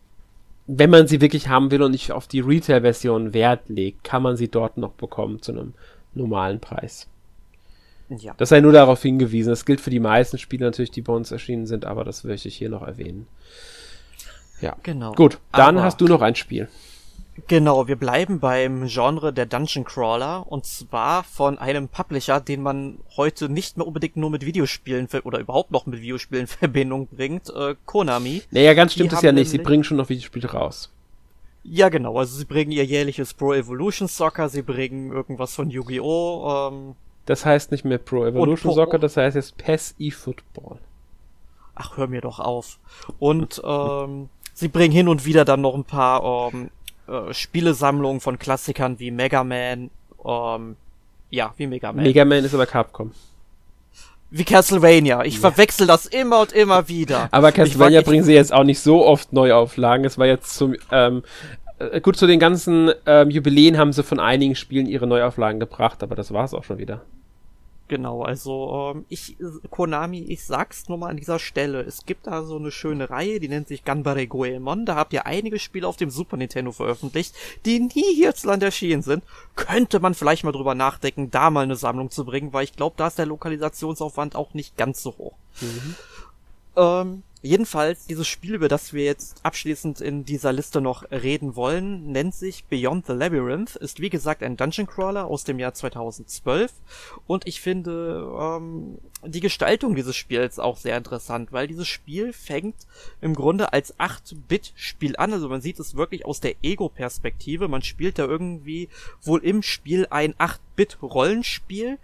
wenn man sie wirklich haben will und nicht auf die Retail-Version Wert legt, kann man sie dort noch bekommen zu einem normalen Preis. Ja. Das sei nur darauf hingewiesen. Das gilt für die meisten Spiele natürlich, die bei uns erschienen sind, aber das möchte ich hier noch erwähnen. Ja. Genau. Gut, dann aber hast du noch ein Spiel. Genau, wir bleiben beim Genre der Dungeon Crawler und zwar von einem Publisher, den man heute nicht mehr unbedingt nur mit Videospielen oder überhaupt noch mit Videospielen in Verbindung bringt, äh, Konami. Naja, ganz stimmt es ja nicht, sie bringen schon noch Videospiele raus. Ja, genau, also sie bringen ihr jährliches Pro Evolution Soccer, sie bringen irgendwas von Yu-Gi-Oh! Ähm, das heißt nicht mehr Pro Evolution Soccer, das heißt jetzt PES eFootball. Ach, hör mir doch auf. Und ähm, sie bringen hin und wieder dann noch ein paar ähm, äh, Spielesammlungen von Klassikern wie Mega Man, ähm, ja, wie Mega Man. Mega Man ist aber Capcom. Wie Castlevania. Ich ja. verwechsel das immer und immer wieder. Aber Castlevania bringen sie jetzt auch nicht so oft Neuauflagen. Es war jetzt zum, ähm, äh, gut, zu den ganzen ähm, Jubiläen haben sie von einigen Spielen ihre Neuauflagen gebracht, aber das war es auch schon wieder. Genau, also ähm, ich, Konami, ich sag's nur mal an dieser Stelle. Es gibt da so eine schöne Reihe, die nennt sich Ganbare Goemon. Da habt ihr einige Spiele auf dem Super Nintendo veröffentlicht, die nie hierzulande erschienen sind. Könnte man vielleicht mal drüber nachdenken, da mal eine Sammlung zu bringen, weil ich glaube, da ist der Lokalisationsaufwand auch nicht ganz so hoch. Mhm. Ähm, Jedenfalls, dieses Spiel, über das wir jetzt abschließend in dieser Liste noch reden wollen, nennt sich Beyond the Labyrinth, ist wie gesagt ein Dungeon Crawler aus dem Jahr 2012 und ich finde ähm, die Gestaltung dieses Spiels auch sehr interessant, weil dieses Spiel fängt im Grunde als 8-Bit-Spiel an, also man sieht es wirklich aus der Ego-Perspektive, man spielt da irgendwie wohl im Spiel ein 8-Bit-Rollenspiel äh,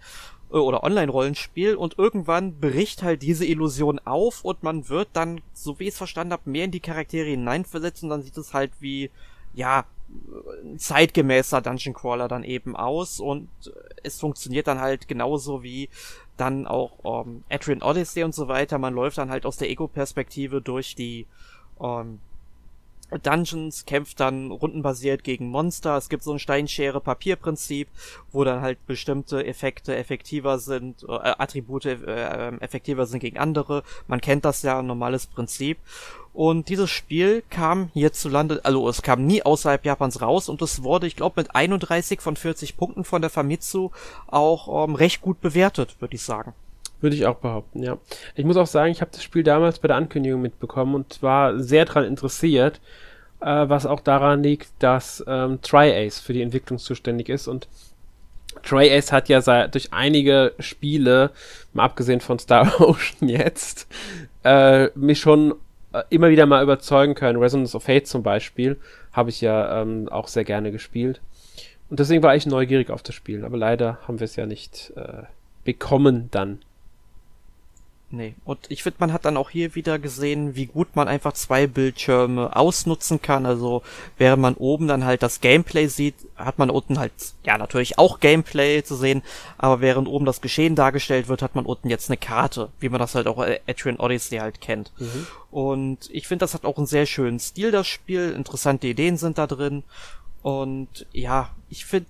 oder Online-Rollenspiel und irgendwann bricht halt diese Illusion auf und man wird dann, so wie ich es verstanden habe, mehr in die Charaktere hineinversetzt und dann sieht es halt wie, ja, zeitgemäßer Dungeon Crawler dann eben aus und es funktioniert dann halt genauso wie dann auch ähm, Adrian Odyssey und so weiter. Man läuft dann halt aus der Ego-Perspektive durch die ähm, Dungeons, kämpft dann rundenbasiert gegen Monster. Es gibt so ein Steinschere-Papier-Prinzip, wo dann halt bestimmte Effekte effektiver sind, äh, Attribute äh, effektiver sind gegen andere. Man kennt das ja, ein normales Prinzip. Und dieses Spiel kam hierzulande, also es kam nie außerhalb Japans raus und es wurde, ich glaube, mit 31 von 40 Punkten von der Famitsu auch ähm, recht gut bewertet, würde ich sagen. Würde ich auch behaupten, ja. Ich muss auch sagen, ich habe das Spiel damals bei der Ankündigung mitbekommen und war sehr daran interessiert, äh, was auch daran liegt, dass ähm, TriAce für die Entwicklung zuständig ist und TriAce hat ja seit, durch einige Spiele, mal abgesehen von Star Ocean jetzt, äh, mich schon äh, immer wieder mal überzeugen können. Resonance of Fate zum Beispiel habe ich ja ähm, auch sehr gerne gespielt. Und deswegen war ich neugierig auf das Spiel, aber leider haben wir es ja nicht äh, bekommen dann. Nee. Und ich finde, man hat dann auch hier wieder gesehen, wie gut man einfach zwei Bildschirme ausnutzen kann. Also während man oben dann halt das Gameplay sieht, hat man unten halt, ja natürlich auch Gameplay zu sehen, aber während oben das Geschehen dargestellt wird, hat man unten jetzt eine Karte, wie man das halt auch Etrian Odyssey halt kennt. Mhm. Und ich finde, das hat auch einen sehr schönen Stil, das Spiel. Interessante Ideen sind da drin. Und ja, ich finde,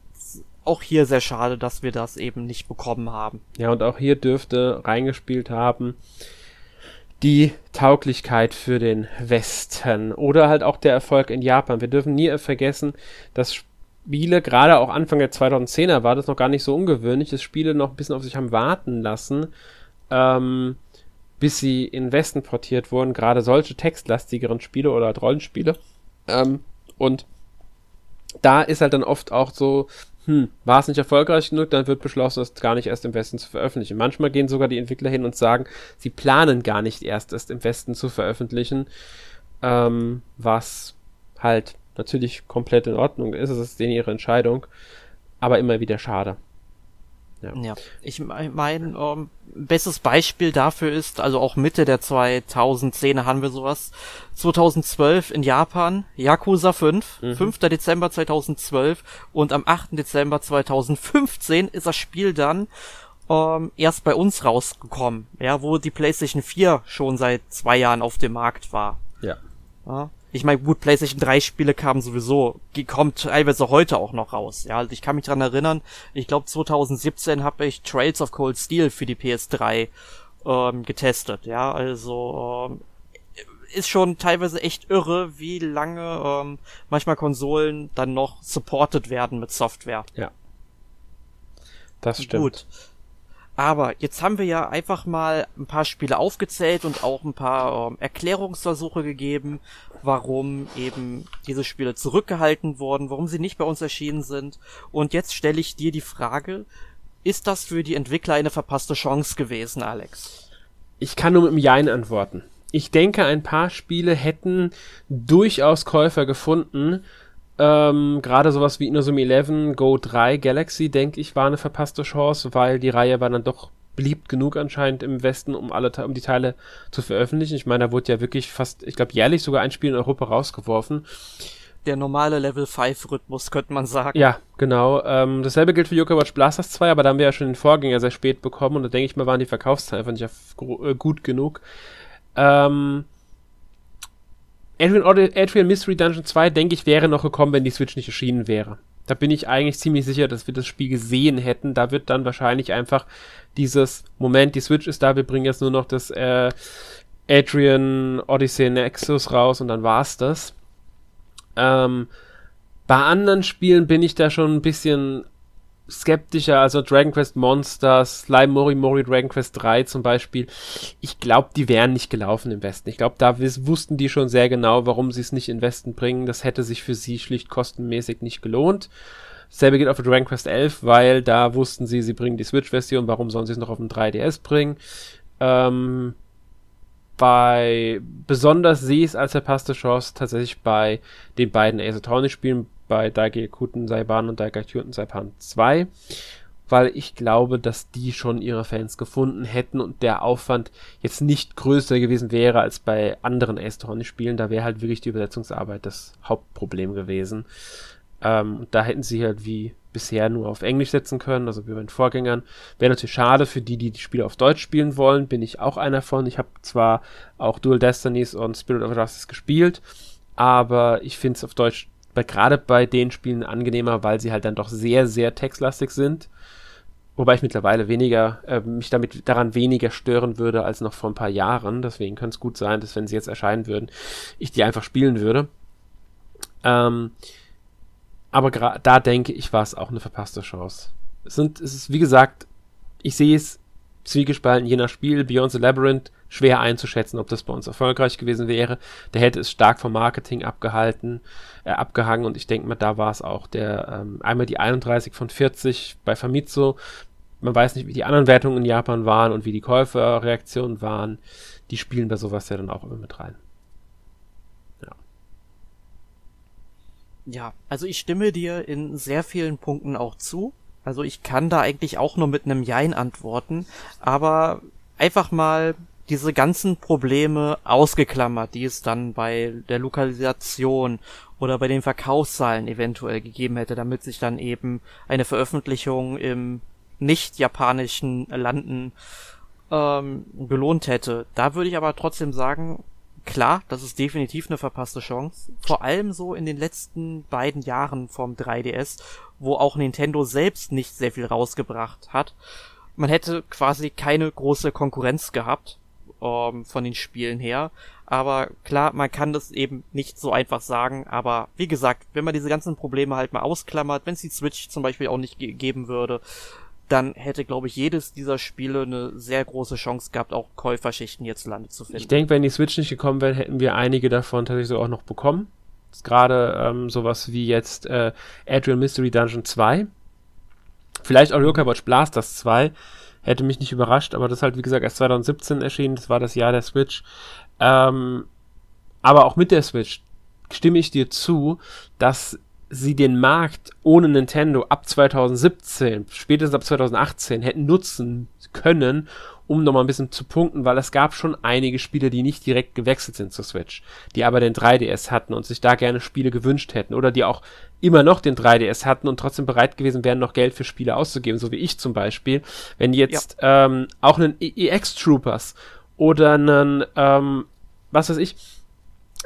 auch hier sehr schade, dass wir das eben nicht bekommen haben. Ja, und auch hier dürfte reingespielt haben die Tauglichkeit für den Westen oder halt auch der Erfolg in Japan. Wir dürfen nie vergessen, dass Spiele, gerade auch Anfang der 2010er war das noch gar nicht so ungewöhnlich, dass Spiele noch ein bisschen auf sich haben warten lassen, ähm, bis sie in den Westen portiert wurden, gerade solche textlastigeren Spiele oder halt Rollenspiele. Ähm, und da ist halt dann oft auch so hm, war es nicht erfolgreich genug, dann wird beschlossen, es gar nicht erst im Westen zu veröffentlichen. Manchmal gehen sogar die Entwickler hin und sagen, sie planen gar nicht erst es im Westen zu veröffentlichen, ähm, was halt natürlich komplett in Ordnung ist. Es ist denen ihre Entscheidung, aber immer wieder schade. Ja. ja. Ich meine, ähm, bestes Beispiel dafür ist, also auch Mitte der 2010er haben wir sowas. 2012 in Japan, Yakuza 5, mhm. 5. Dezember 2012 und am 8. Dezember 2015 ist das Spiel dann ähm, erst bei uns rausgekommen, ja, wo die PlayStation 4 schon seit zwei Jahren auf dem Markt war. Ja. ja. Ich meine, gut, PlayStation 3 Spiele kamen sowieso, die kommt teilweise heute auch noch raus. Ja, also ich kann mich dran erinnern, ich glaube 2017 habe ich Trails of Cold Steel für die PS3 ähm, getestet. Ja, also ähm, ist schon teilweise echt irre, wie lange ähm, manchmal Konsolen dann noch supported werden mit Software. Ja. Das stimmt. Gut. Aber jetzt haben wir ja einfach mal ein paar Spiele aufgezählt und auch ein paar ähm, Erklärungsversuche gegeben, warum eben diese Spiele zurückgehalten wurden, warum sie nicht bei uns erschienen sind. Und jetzt stelle ich dir die Frage, ist das für die Entwickler eine verpasste Chance gewesen, Alex? Ich kann nur mit einem Jein antworten. Ich denke, ein paar Spiele hätten durchaus Käufer gefunden, ähm, Gerade sowas wie Inozumi 11, Go 3, Galaxy, denke ich, war eine verpasste Chance, weil die Reihe war dann doch beliebt genug anscheinend im Westen, um alle um die Teile zu veröffentlichen. Ich meine, da wurde ja wirklich fast, ich glaube, jährlich sogar ein Spiel in Europa rausgeworfen. Der normale Level 5 Rhythmus, könnte man sagen. Ja, genau. Ähm, dasselbe gilt für Yokai Watch Blasters 2, aber da haben wir ja schon den Vorgänger sehr spät bekommen und da denke ich mal, waren die Verkaufszahlen einfach nicht äh, gut genug. Ähm, Adrian, Adrian Mystery Dungeon 2, denke ich, wäre noch gekommen, wenn die Switch nicht erschienen wäre. Da bin ich eigentlich ziemlich sicher, dass wir das Spiel gesehen hätten. Da wird dann wahrscheinlich einfach dieses Moment, die Switch ist da, wir bringen jetzt nur noch das äh, Adrian Odyssey Nexus raus und dann war's das. Ähm, bei anderen Spielen bin ich da schon ein bisschen skeptischer, also Dragon Quest Monsters, Slime Mori Mori Dragon Quest 3 zum Beispiel, ich glaube, die wären nicht gelaufen im Westen. Ich glaube, da wussten die schon sehr genau, warum sie es nicht in Westen bringen. Das hätte sich für sie schlicht kostenmäßig nicht gelohnt. Selbe geht auf Dragon Quest 11, weil da wussten sie, sie bringen die Switch-Version, warum sollen sie es noch auf dem 3DS bringen? Ähm, bei besonders sehe ich es als verpasste Chance tatsächlich bei den beiden Ace Attorney-Spielen, bei Daigekuten Saiban und Daigekuten Saiban 2, weil ich glaube, dass die schon ihre Fans gefunden hätten und der Aufwand jetzt nicht größer gewesen wäre als bei anderen Ace Attorney Spielen. Da wäre halt wirklich die Übersetzungsarbeit das Hauptproblem gewesen. Ähm, da hätten sie halt wie bisher nur auf Englisch setzen können, also wie bei den Vorgängern. Wäre natürlich schade für die, die die Spiele auf Deutsch spielen wollen, bin ich auch einer von. Ich habe zwar auch Dual Destinies und Spirit of Justice gespielt, aber ich finde es auf Deutsch gerade bei den Spielen angenehmer, weil sie halt dann doch sehr, sehr textlastig sind. Wobei ich mittlerweile weniger, äh, mich damit daran weniger stören würde als noch vor ein paar Jahren. Deswegen könnte es gut sein, dass wenn sie jetzt erscheinen würden, ich die einfach spielen würde. Ähm, aber da denke ich, war es auch eine verpasste Chance. Es sind, es ist, wie gesagt, ich sehe es zwiegespalten je nach Spiel. Beyond the Labyrinth schwer einzuschätzen, ob das bei uns erfolgreich gewesen wäre. Der hätte es stark vom Marketing abgehalten, äh, abgehangen und ich denke mal, da war es auch. Der ähm, einmal die 31 von 40 bei Famitsu. Man weiß nicht, wie die anderen Wertungen in Japan waren und wie die Käuferreaktionen waren. Die spielen bei sowas ja dann auch immer mit rein. Ja. Ja, also ich stimme dir in sehr vielen Punkten auch zu. Also ich kann da eigentlich auch nur mit einem Jein antworten, aber einfach mal diese ganzen Probleme ausgeklammert, die es dann bei der Lokalisation oder bei den Verkaufszahlen eventuell gegeben hätte, damit sich dann eben eine Veröffentlichung im nicht japanischen Landen ähm, gelohnt hätte. Da würde ich aber trotzdem sagen, klar, das ist definitiv eine verpasste Chance. Vor allem so in den letzten beiden Jahren vom 3DS, wo auch Nintendo selbst nicht sehr viel rausgebracht hat. Man hätte quasi keine große Konkurrenz gehabt ähm, von den Spielen her. Aber klar, man kann das eben nicht so einfach sagen. Aber wie gesagt, wenn man diese ganzen Probleme halt mal ausklammert, wenn es die Switch zum Beispiel auch nicht ge geben würde, dann hätte, glaube ich, jedes dieser Spiele eine sehr große Chance gehabt, auch Käuferschichten hierzulande zu finden. Ich denke, wenn die Switch nicht gekommen wäre, hätten wir einige davon tatsächlich so auch noch bekommen. Gerade ähm, sowas wie jetzt äh, Adrian Mystery Dungeon 2. Vielleicht auch Yokai Watch Blasters 2 Hätte mich nicht überrascht, aber das ist halt, wie gesagt, erst 2017 erschienen. Das war das Jahr der Switch. Ähm, aber auch mit der Switch stimme ich dir zu, dass sie den Markt ohne Nintendo ab 2017, spätestens ab 2018 hätten nutzen können, um nochmal ein bisschen zu punkten, weil es gab schon einige Spiele, die nicht direkt gewechselt sind zur Switch, die aber den 3DS hatten und sich da gerne Spiele gewünscht hätten oder die auch immer noch den 3DS hatten und trotzdem bereit gewesen wären, noch Geld für Spiele auszugeben, so wie ich zum Beispiel. Wenn jetzt ja. ähm, auch einen EX Troopers oder einen, ähm, was weiß ich,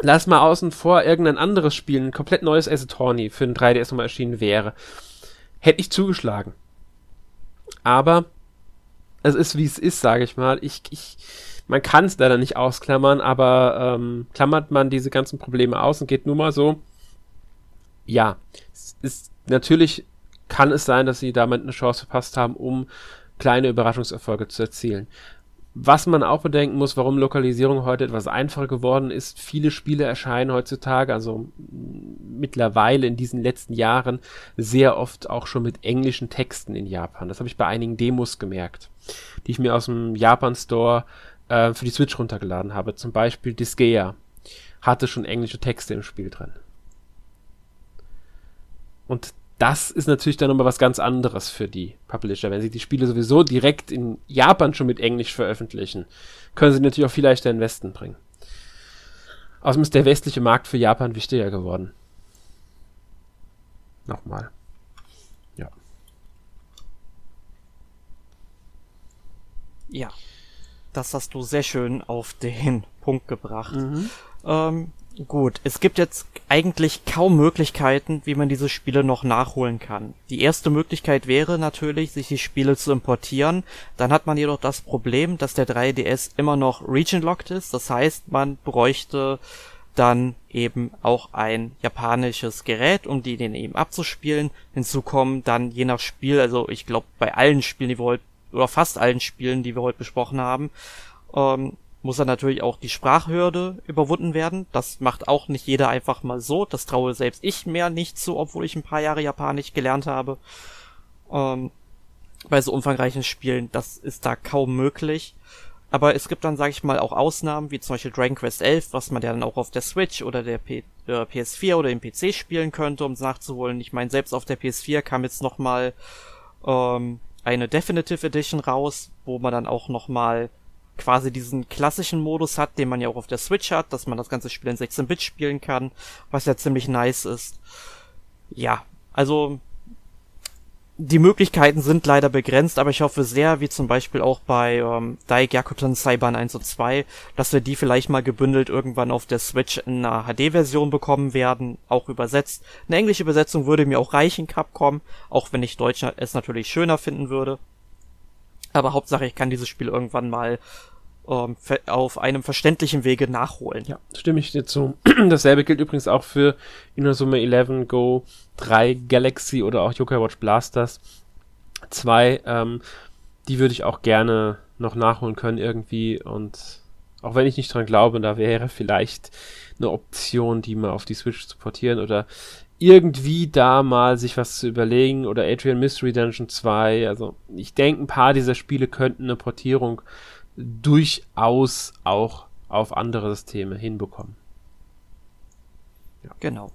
lass mal außen vor irgendein anderes Spiel, ein komplett neues Ace für ein 3DS nochmal erschienen wäre, hätte ich zugeschlagen. Aber es ist wie es ist, sage ich mal. Ich, ich, man kann es leider nicht ausklammern, aber ähm, klammert man diese ganzen Probleme aus und geht nur mal so. Ja, es ist natürlich kann es sein, dass sie damit eine Chance verpasst haben, um kleine Überraschungserfolge zu erzielen. Was man auch bedenken muss, warum Lokalisierung heute etwas einfacher geworden ist. Viele Spiele erscheinen heutzutage, also mittlerweile in diesen letzten Jahren, sehr oft auch schon mit englischen Texten in Japan. Das habe ich bei einigen Demos gemerkt, die ich mir aus dem Japan Store äh, für die Switch runtergeladen habe. Zum Beispiel Disgaea hatte schon englische Texte im Spiel drin. Und das ist natürlich dann nochmal was ganz anderes für die Publisher. Wenn sie die Spiele sowieso direkt in Japan schon mit Englisch veröffentlichen, können sie natürlich auch viel leichter in den Westen bringen. Außerdem ist der westliche Markt für Japan wichtiger geworden. Nochmal. Ja. Ja. Das hast du sehr schön auf den Punkt gebracht. Mhm. Ähm, Gut, es gibt jetzt eigentlich kaum Möglichkeiten, wie man diese Spiele noch nachholen kann. Die erste Möglichkeit wäre natürlich, sich die Spiele zu importieren. Dann hat man jedoch das Problem, dass der 3DS immer noch region-locked ist. Das heißt, man bräuchte dann eben auch ein japanisches Gerät, um die den eben abzuspielen. Hinzu kommen dann je nach Spiel, also ich glaube bei allen Spielen, die wir heute, oder fast allen Spielen, die wir heute besprochen haben, ähm, muss dann natürlich auch die Sprachhürde überwunden werden. Das macht auch nicht jeder einfach mal so. Das traue selbst ich mehr nicht zu, obwohl ich ein paar Jahre Japanisch gelernt habe. Ähm, bei so umfangreichen Spielen, das ist da kaum möglich. Aber es gibt dann, sage ich mal, auch Ausnahmen, wie zum Beispiel Dragon Quest 11, was man ja dann auch auf der Switch oder der P äh, PS4 oder dem PC spielen könnte, um es nachzuholen. Ich meine, selbst auf der PS4 kam jetzt noch mal ähm, eine Definitive Edition raus, wo man dann auch noch mal quasi diesen klassischen Modus hat, den man ja auch auf der Switch hat, dass man das ganze Spiel in 16-Bit spielen kann, was ja ziemlich nice ist. Ja, also die Möglichkeiten sind leider begrenzt, aber ich hoffe sehr, wie zum Beispiel auch bei ähm, Daigyakutan Cyber 1 und 2, dass wir die vielleicht mal gebündelt irgendwann auf der Switch in einer HD-Version bekommen werden, auch übersetzt. Eine englische Übersetzung würde mir auch reichen, Capcom, auch wenn ich Deutsch es natürlich schöner finden würde. Aber Hauptsache, ich kann dieses Spiel irgendwann mal ähm, auf einem verständlichen Wege nachholen. Ja, stimme ich dir zu. Dasselbe gilt übrigens auch für Inazuma 11 Go 3 Galaxy oder auch Yokai Watch Blasters 2. Ähm, die würde ich auch gerne noch nachholen können irgendwie und auch wenn ich nicht dran glaube, da wäre vielleicht eine Option, die mal auf die Switch zu portieren oder irgendwie da mal sich was zu überlegen oder Adrian Mystery Dungeon 2. Also ich denke, ein paar dieser Spiele könnten eine Portierung durchaus auch auf andere Systeme hinbekommen. Ja. Genau.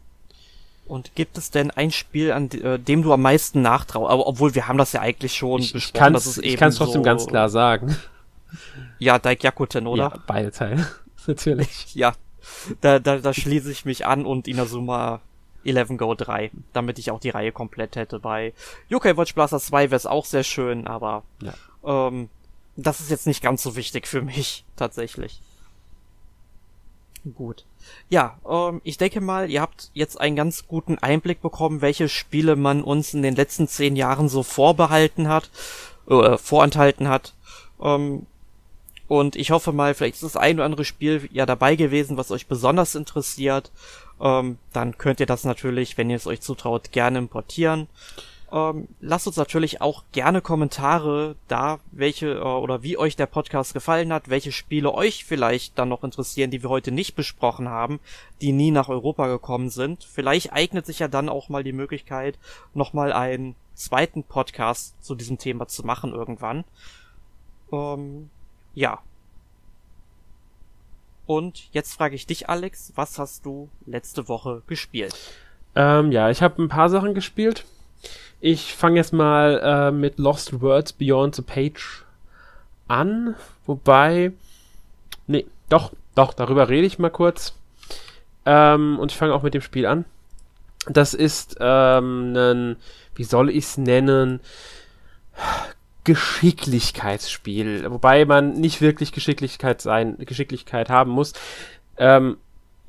Und gibt es denn ein Spiel, an äh, dem du am meisten nachtraust? Aber obwohl wir haben das ja eigentlich schon ich, besprochen. Ich kann es trotzdem so ganz klar sagen. Ja, Daikyakuten, oder? Ja, beide Teile. Natürlich. Ja, da, da, da schließe ich mich an und Inazuma 11 Go 3, damit ich auch die Reihe komplett hätte. Bei Yokai Watch Blaster 2 wäre es auch sehr schön, aber ja. ähm, das ist jetzt nicht ganz so wichtig für mich, tatsächlich. Gut. Ja, ähm, ich denke mal, ihr habt jetzt einen ganz guten Einblick bekommen, welche Spiele man uns in den letzten zehn Jahren so vorbehalten hat, äh, vorenthalten hat. Ähm, und ich hoffe mal, vielleicht ist das ein oder andere Spiel ja dabei gewesen, was euch besonders interessiert ähm, dann könnt ihr das natürlich, wenn ihr es euch zutraut, gerne importieren. Ähm, lasst uns natürlich auch gerne Kommentare da, welche äh, oder wie euch der Podcast gefallen hat, welche Spiele euch vielleicht dann noch interessieren, die wir heute nicht besprochen haben, die nie nach Europa gekommen sind. Vielleicht eignet sich ja dann auch mal die Möglichkeit, nochmal einen zweiten Podcast zu diesem Thema zu machen irgendwann. Ähm, ja, und jetzt frage ich dich, Alex, was hast du letzte Woche gespielt? Ähm, ja, ich habe ein paar Sachen gespielt. Ich fange jetzt mal äh, mit Lost Words Beyond the Page an. Wobei, nee, doch, doch, darüber rede ich mal kurz. Ähm, und ich fange auch mit dem Spiel an. Das ist ähm, ein, wie soll ich es nennen? Geschicklichkeitsspiel, wobei man nicht wirklich Geschicklichkeit sein, Geschicklichkeit haben muss. Ähm,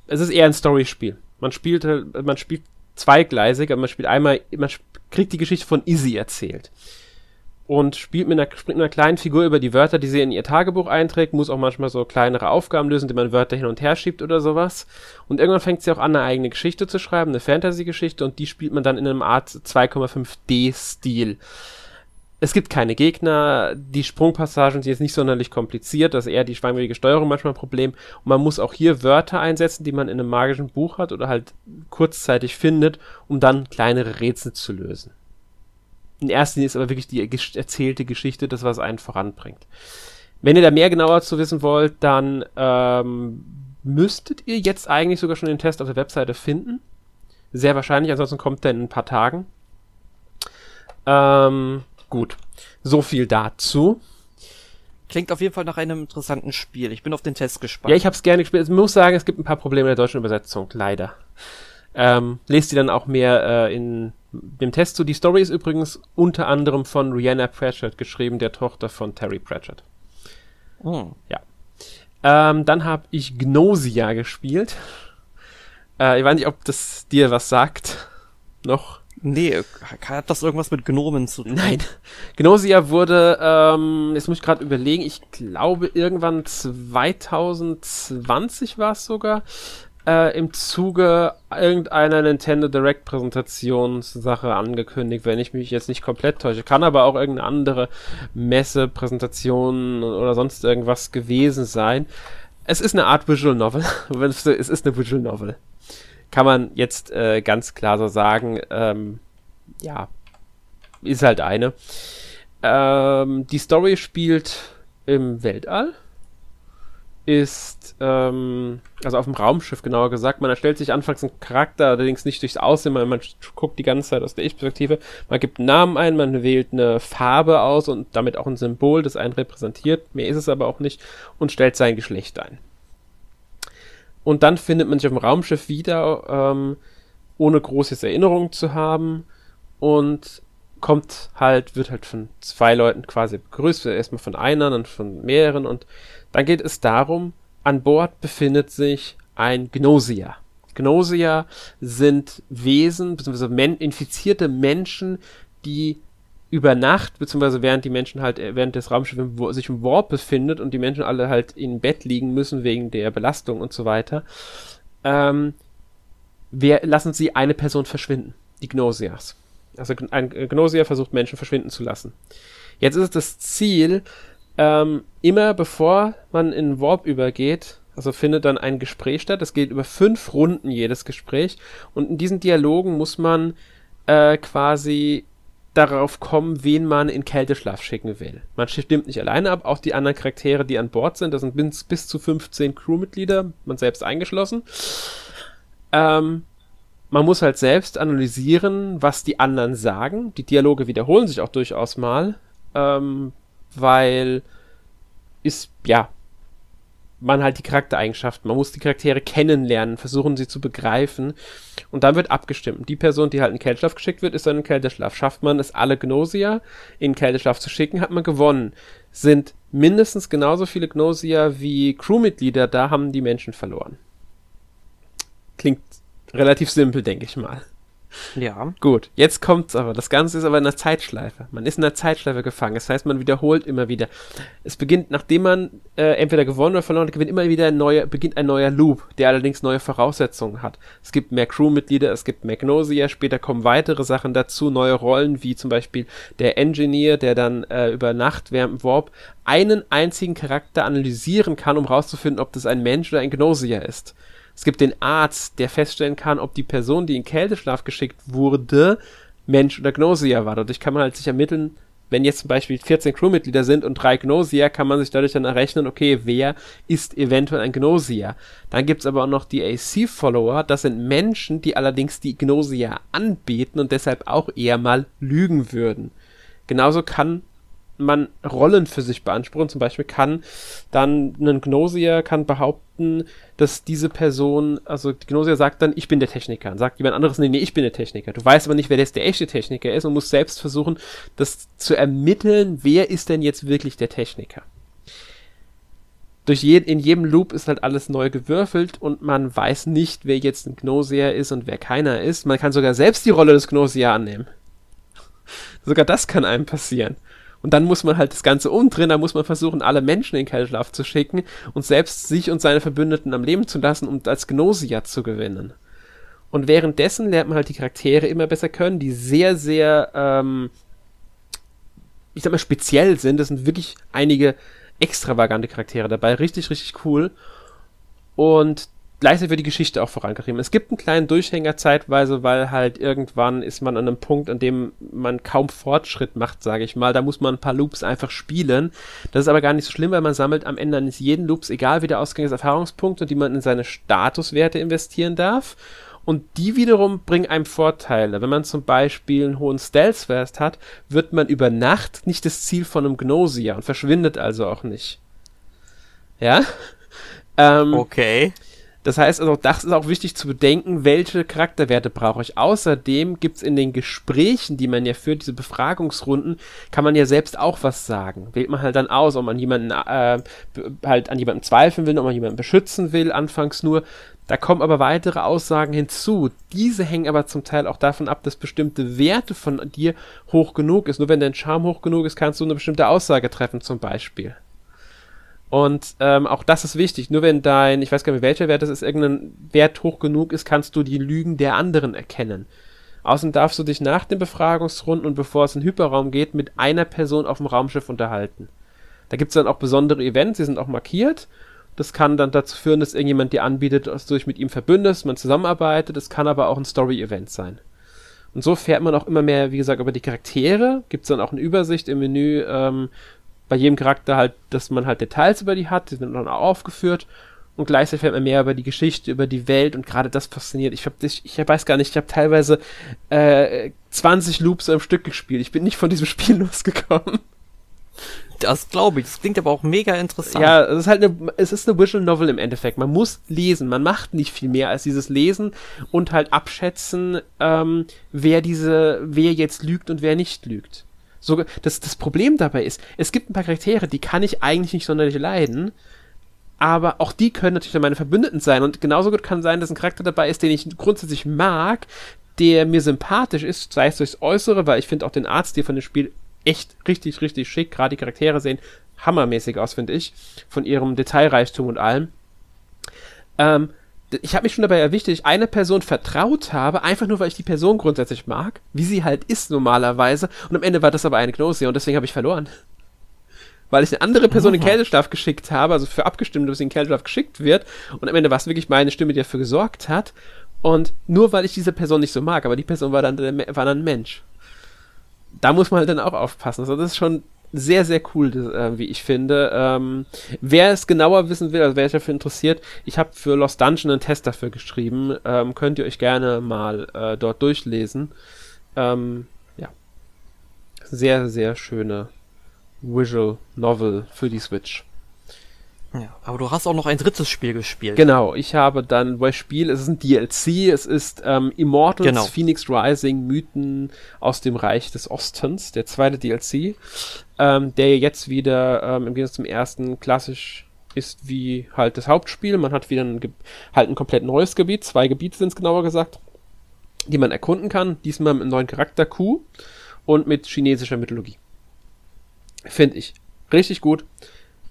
es ist eher ein Storyspiel. Man spielt, man spielt zweigleisig, aber man spielt einmal, man kriegt die Geschichte von Izzy erzählt und spielt mit einer, mit einer kleinen Figur über die Wörter, die sie in ihr Tagebuch einträgt, muss auch manchmal so kleinere Aufgaben lösen, die man Wörter hin und her schiebt oder sowas. Und irgendwann fängt sie auch an, eine eigene Geschichte zu schreiben, eine Fantasy-Geschichte, und die spielt man dann in einem Art 2,5D-Stil. Es gibt keine Gegner, die Sprungpassagen sind jetzt nicht sonderlich kompliziert, das ist eher die schwangwürdige Steuerung manchmal ein Problem. Und man muss auch hier Wörter einsetzen, die man in einem magischen Buch hat oder halt kurzzeitig findet, um dann kleinere Rätsel zu lösen in erster Linie ist aber wirklich die erzählte Geschichte das, was einen voranbringt. Wenn ihr da mehr genauer zu wissen wollt, dann ähm, müsstet ihr jetzt eigentlich sogar schon den Test auf der Webseite finden. Sehr wahrscheinlich, ansonsten kommt der in ein paar Tagen. Ähm, gut, so viel dazu. Klingt auf jeden Fall nach einem interessanten Spiel. Ich bin auf den Test gespannt. Ja, ich habe es gerne gespielt. Ich muss sagen, es gibt ein paar Probleme in der deutschen Übersetzung, leider. Ähm, lest die dann auch mehr äh, in dem Test zu. Die Story ist übrigens unter anderem von Rihanna Pratchett geschrieben, der Tochter von Terry Pratchett. Oh. Ja. Ähm, dann habe ich Gnosia gespielt. Äh, ich weiß nicht, ob das dir was sagt. Noch? Nee, hat das irgendwas mit Gnomen zu tun? Nein. Gnosia wurde, ähm, jetzt muss ich gerade überlegen, ich glaube irgendwann 2020 war es sogar, äh, im Zuge irgendeiner Nintendo Direct Präsentationssache angekündigt, wenn ich mich jetzt nicht komplett täusche. Kann aber auch irgendeine andere Messe, Präsentation oder sonst irgendwas gewesen sein. Es ist eine Art Visual Novel. es ist eine Visual Novel. Kann man jetzt äh, ganz klar so sagen. Ähm, ja, ist halt eine. Ähm, die Story spielt im Weltall ist, ähm, also auf dem Raumschiff genauer gesagt, man erstellt sich anfangs einen Charakter, allerdings nicht durchs Aussehen, man, man guckt die ganze Zeit aus der Ich-Perspektive, man gibt einen Namen ein, man wählt eine Farbe aus und damit auch ein Symbol, das einen repräsentiert, mehr ist es aber auch nicht, und stellt sein Geschlecht ein. Und dann findet man sich auf dem Raumschiff wieder, ähm, ohne großes Erinnerungen zu haben. Und kommt halt, wird halt von zwei Leuten quasi begrüßt, erstmal von einer, dann von mehreren. Und dann geht es darum, an Bord befindet sich ein Gnosia. Gnosia sind Wesen, beziehungsweise men infizierte Menschen, die über Nacht, beziehungsweise während die Menschen halt, äh, während des Raumschiffs sich im Warp befindet und die Menschen alle halt im Bett liegen müssen wegen der Belastung und so weiter, ähm, wer, lassen sie eine Person verschwinden. Die Gnosias. Also ein Gnosia versucht Menschen verschwinden zu lassen. Jetzt ist es das Ziel, ähm, immer bevor man in Warp übergeht, also findet dann ein Gespräch statt. Es geht über fünf Runden jedes Gespräch. Und in diesen Dialogen muss man äh, quasi darauf kommen, wen man in Kälteschlaf schicken will. Man stimmt nicht alleine ab, auch die anderen Charaktere, die an Bord sind, das sind bis, bis zu 15 Crewmitglieder, man selbst eingeschlossen. Ähm, man muss halt selbst analysieren, was die anderen sagen. Die Dialoge wiederholen sich auch durchaus mal. Ähm, weil ist, ja, man halt die Charaktereigenschaften, man muss die Charaktere kennenlernen, versuchen sie zu begreifen und dann wird abgestimmt. Die Person, die halt in Kälteschlaf geschickt wird, ist dann in Kälteschlaf. Schafft man es, alle Gnosia in Kälteschlaf zu schicken, hat man gewonnen. Sind mindestens genauso viele Gnosia wie Crewmitglieder da, haben die Menschen verloren. Klingt relativ simpel, denke ich mal. Ja. Gut, jetzt kommt's aber. Das Ganze ist aber in einer Zeitschleife. Man ist in einer Zeitschleife gefangen. Das heißt, man wiederholt immer wieder. Es beginnt, nachdem man äh, entweder gewonnen oder verloren hat, gewinnt immer wieder ein neuer, beginnt ein neuer Loop, der allerdings neue Voraussetzungen hat. Es gibt mehr Crewmitglieder, es gibt Magnosia, später kommen weitere Sachen dazu, neue Rollen, wie zum Beispiel der Engineer, der dann äh, über Nacht während dem Warp einen einzigen Charakter analysieren kann, um rauszufinden, ob das ein Mensch oder ein Gnosia ist. Es gibt den Arzt, der feststellen kann, ob die Person, die in Kälteschlaf geschickt wurde, Mensch oder Gnosia war. Dadurch kann man halt sich ermitteln, wenn jetzt zum Beispiel 14 Crewmitglieder sind und drei Gnosia, kann man sich dadurch dann errechnen, okay, wer ist eventuell ein Gnosia. Dann gibt's aber auch noch die AC-Follower, das sind Menschen, die allerdings die Gnosia anbeten und deshalb auch eher mal lügen würden. Genauso kann man Rollen für sich beanspruchen. Zum Beispiel kann dann ein Gnosier kann behaupten, dass diese Person, also die Gnosier sagt dann, ich bin der Techniker. Und sagt jemand anderes, nee, nee, ich bin der Techniker. Du weißt aber nicht, wer jetzt der echte Techniker ist und musst selbst versuchen, das zu ermitteln, wer ist denn jetzt wirklich der Techniker. durch je, in jedem Loop ist halt alles neu gewürfelt und man weiß nicht, wer jetzt ein Gnosia ist und wer keiner ist. Man kann sogar selbst die Rolle des Gnosia annehmen. sogar das kann einem passieren. Und dann muss man halt das Ganze umdrehen, dann muss man versuchen, alle Menschen in den Kälteschlaf zu schicken und selbst sich und seine Verbündeten am Leben zu lassen, um als Gnosia zu gewinnen. Und währenddessen lernt man halt die Charaktere immer besser können, die sehr, sehr, ähm, ich sag mal, speziell sind. Das sind wirklich einige extravagante Charaktere dabei, richtig, richtig cool. Und gleichzeitig wird die Geschichte auch vorangetrieben. Es gibt einen kleinen Durchhänger zeitweise, weil halt irgendwann ist man an einem Punkt, an dem man kaum Fortschritt macht, sage ich mal. Da muss man ein paar Loops einfach spielen. Das ist aber gar nicht so schlimm, weil man sammelt am Ende eines jeden Loops, egal wie der Ausgang ist, Erfahrungspunkte, die man in seine Statuswerte investieren darf. Und die wiederum bringen einem Vorteile. Wenn man zum Beispiel einen hohen Stealth-Wert hat, wird man über Nacht nicht das Ziel von einem Gnosia und verschwindet also auch nicht. Ja? Ähm, okay. Das heißt also, das ist auch wichtig zu bedenken, welche Charakterwerte brauche ich. Außerdem gibt es in den Gesprächen, die man ja führt, diese Befragungsrunden, kann man ja selbst auch was sagen. Wählt man halt dann aus, ob man jemanden äh, halt an jemanden zweifeln will, ob man jemanden beschützen will, anfangs nur. Da kommen aber weitere Aussagen hinzu. Diese hängen aber zum Teil auch davon ab, dass bestimmte Werte von dir hoch genug ist. Nur wenn dein Charme hoch genug ist, kannst du eine bestimmte Aussage treffen, zum Beispiel. Und ähm, auch das ist wichtig. Nur wenn dein, ich weiß gar nicht, welcher Wert das ist, irgendein Wert hoch genug ist, kannst du die Lügen der anderen erkennen. Außerdem darfst du dich nach den Befragungsrunden und bevor es in den Hyperraum geht, mit einer Person auf dem Raumschiff unterhalten. Da gibt es dann auch besondere Events, die sind auch markiert das kann dann dazu führen, dass irgendjemand dir anbietet, dass du dich mit ihm verbündest, man zusammenarbeitet. Das kann aber auch ein Story-Event sein. Und so fährt man auch immer mehr, wie gesagt, über die Charaktere. Gibt es dann auch eine Übersicht im Menü, ähm, bei jedem Charakter halt, dass man halt Details über die hat, die sind dann auch aufgeführt. Und gleichzeitig fährt man mehr über die Geschichte, über die Welt und gerade das fasziniert. Ich, hab, ich, ich weiß gar nicht, ich habe teilweise äh, 20 Loops am Stück gespielt. Ich bin nicht von diesem Spiel losgekommen. Das glaube ich. Das klingt aber auch mega interessant. Ja, es ist halt eine, es ist eine Visual Novel im Endeffekt. Man muss lesen. Man macht nicht viel mehr als dieses Lesen und halt abschätzen, ähm, wer diese, wer jetzt lügt und wer nicht lügt. So, das, das Problem dabei ist, es gibt ein paar Charaktere, die kann ich eigentlich nicht sonderlich leiden, aber auch die können natürlich dann meine Verbündeten sein. Und genauso gut kann sein, dass ein Charakter dabei ist, den ich grundsätzlich mag, der mir sympathisch ist, sei es durchs Äußere, weil ich finde auch den Arzt hier von dem Spiel echt richtig, richtig schick. Gerade die Charaktere sehen hammermäßig aus, finde ich. Von ihrem Detailreichtum und allem. Ähm, ich habe mich schon dabei erwischt, dass ich eine Person vertraut habe, einfach nur, weil ich die Person grundsätzlich mag, wie sie halt ist normalerweise. Und am Ende war das aber eine Gnose und deswegen habe ich verloren. Weil ich eine andere Person in den Kälteschlaf geschickt habe, also für abgestimmt, dass sie in den Kälteschlaf geschickt wird. Und am Ende war es wirklich meine Stimme, die dafür gesorgt hat. Und nur weil ich diese Person nicht so mag, aber die Person war dann, war dann ein Mensch da muss man halt dann auch aufpassen. Also das ist schon sehr, sehr cool, das, äh, wie ich finde. Ähm, wer es genauer wissen will, also wer sich dafür interessiert, ich habe für Lost Dungeon einen Test dafür geschrieben. Ähm, könnt ihr euch gerne mal äh, dort durchlesen. Ähm, ja. Sehr, sehr schöne Visual Novel für die Switch. Ja, aber du hast auch noch ein drittes Spiel gespielt. Genau, ich habe dann bei Spiel, es ist ein DLC, es ist ähm, Immortals genau. Phoenix Rising Mythen aus dem Reich des Ostens, der zweite DLC, ähm, der jetzt wieder ähm, im Gegensatz zum ersten klassisch ist wie halt das Hauptspiel. Man hat wieder ein, halt ein komplett neues Gebiet, zwei Gebiete sind es genauer gesagt, die man erkunden kann. Diesmal mit einem neuen Charakter Q und mit chinesischer Mythologie. Finde ich richtig gut.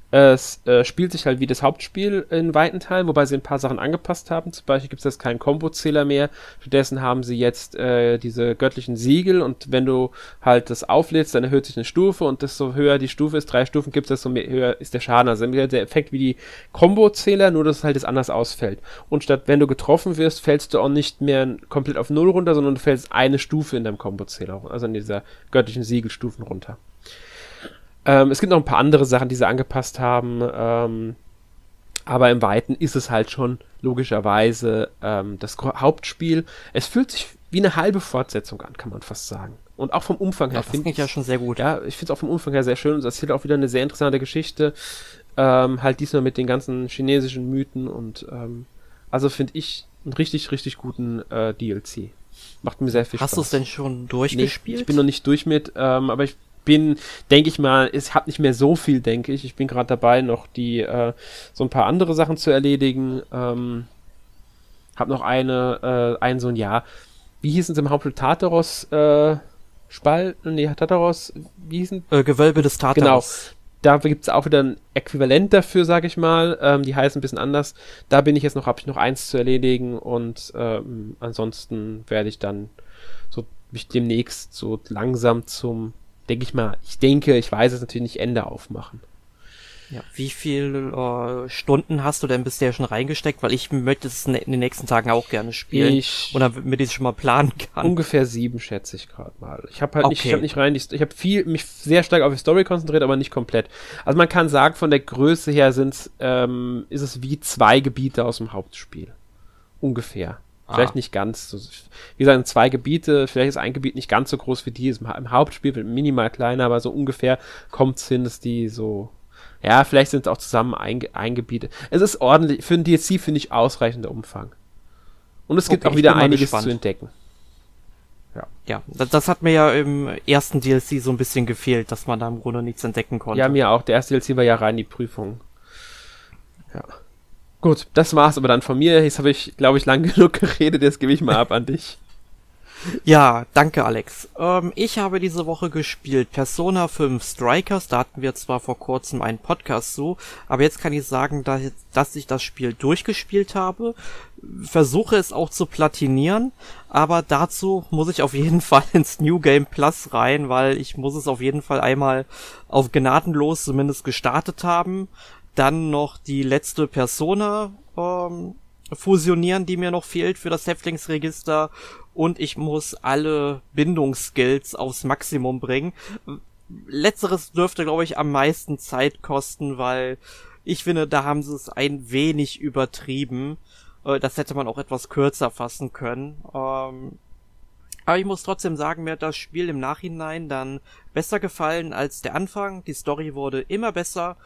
Es äh, spielt sich halt wie das Hauptspiel in weiten Teilen, wobei sie ein paar Sachen angepasst haben. Zum Beispiel gibt es jetzt keinen Kombo-Zähler mehr. Stattdessen haben sie jetzt äh, diese göttlichen Siegel und wenn du halt das auflädst, dann erhöht sich eine Stufe und desto höher die Stufe ist, drei Stufen gibt es, desto mehr, höher ist der Schaden. Also der Effekt wie die Kombo-Zähler, nur dass es halt das anders ausfällt. Und statt wenn du getroffen wirst, fällst du auch nicht mehr komplett auf Null runter, sondern du fällst eine Stufe in deinem Kombo-Zähler, also in dieser göttlichen Siegelstufen runter. Ähm, es gibt noch ein paar andere Sachen, die sie angepasst haben. Ähm, aber im Weiten ist es halt schon logischerweise ähm, das Hauptspiel. Es fühlt sich wie eine halbe Fortsetzung an, kann man fast sagen. Und auch vom Umfang her finde ich ja schon sehr gut. Ja, ich finde es auch vom Umfang her sehr schön und es erzählt auch wieder eine sehr interessante Geschichte. Ähm, halt diesmal mit den ganzen chinesischen Mythen und ähm, also finde ich einen richtig, richtig guten äh, DLC. Macht mir sehr viel Hast Spaß. Hast du es denn schon durchgespielt? Nee, ich bin noch nicht durch mit, ähm, aber ich bin, denke ich mal, ich habe nicht mehr so viel, denke ich. Ich bin gerade dabei, noch die äh, so ein paar andere Sachen zu erledigen. Ähm, hab noch eine, äh, ein so ein Jahr. Wie hieß es im Hauptspiel Tartaros? Äh, Spalt, nee, Tartaros, wie hießen? Äh, Gewölbe des Tartaros. Genau. Da gibt es auch wieder ein Äquivalent dafür, sage ich mal. Ähm, die heißen ein bisschen anders. Da bin ich jetzt noch, habe ich noch eins zu erledigen und ähm, ansonsten werde ich dann so mich demnächst so langsam zum, denke ich mal, ich denke, ich weiß es natürlich nicht, Ende aufmachen. Ja, wie viele äh, Stunden hast du denn bisher schon reingesteckt? Weil ich möchte es in den nächsten Tagen auch gerne spielen. Ich und damit ich es schon mal planen kann. Ungefähr sieben schätze ich gerade mal. Ich habe halt okay. nicht, ich habe nicht rein, ich habe viel mich sehr stark auf die Story konzentriert, aber nicht komplett. Also man kann sagen, von der Größe her sind's, ähm, ist es wie zwei Gebiete aus dem Hauptspiel. Ungefähr. Vielleicht ah. nicht ganz. So, wie gesagt, zwei Gebiete, vielleicht ist ein Gebiet nicht ganz so groß wie die. Im Hauptspiel wird minimal kleiner, aber so ungefähr kommt es hin, dass die so ja, vielleicht sind es auch zusammen einge eingebietet. Es ist ordentlich, für ein DLC finde ich ausreichender Umfang. Und es gibt okay, auch wieder einiges gespannt. zu entdecken. Ja, ja das, das, hat mir ja im ersten DLC so ein bisschen gefehlt, dass man da im Grunde nichts entdecken konnte. Ja, mir auch. Der erste DLC war ja rein die Prüfung. Ja. Gut, das war's aber dann von mir. Jetzt habe ich, glaube ich, lang genug geredet. Jetzt gebe ich mal ab an dich. Ja, danke Alex. Ähm, ich habe diese Woche gespielt Persona 5 Strikers. Da hatten wir zwar vor kurzem einen Podcast zu, aber jetzt kann ich sagen, dass, dass ich das Spiel durchgespielt habe. Versuche es auch zu platinieren, aber dazu muss ich auf jeden Fall ins New Game Plus rein, weil ich muss es auf jeden Fall einmal auf gnadenlos zumindest gestartet haben. Dann noch die letzte Persona ähm, fusionieren, die mir noch fehlt für das Häftlingsregister und ich muss alle Bindungsskills aufs Maximum bringen. Letzteres dürfte, glaube ich, am meisten Zeit kosten, weil ich finde, da haben sie es ein wenig übertrieben. Äh, das hätte man auch etwas kürzer fassen können. Ähm, aber ich muss trotzdem sagen, mir hat das Spiel im Nachhinein dann besser gefallen als der Anfang. Die Story wurde immer besser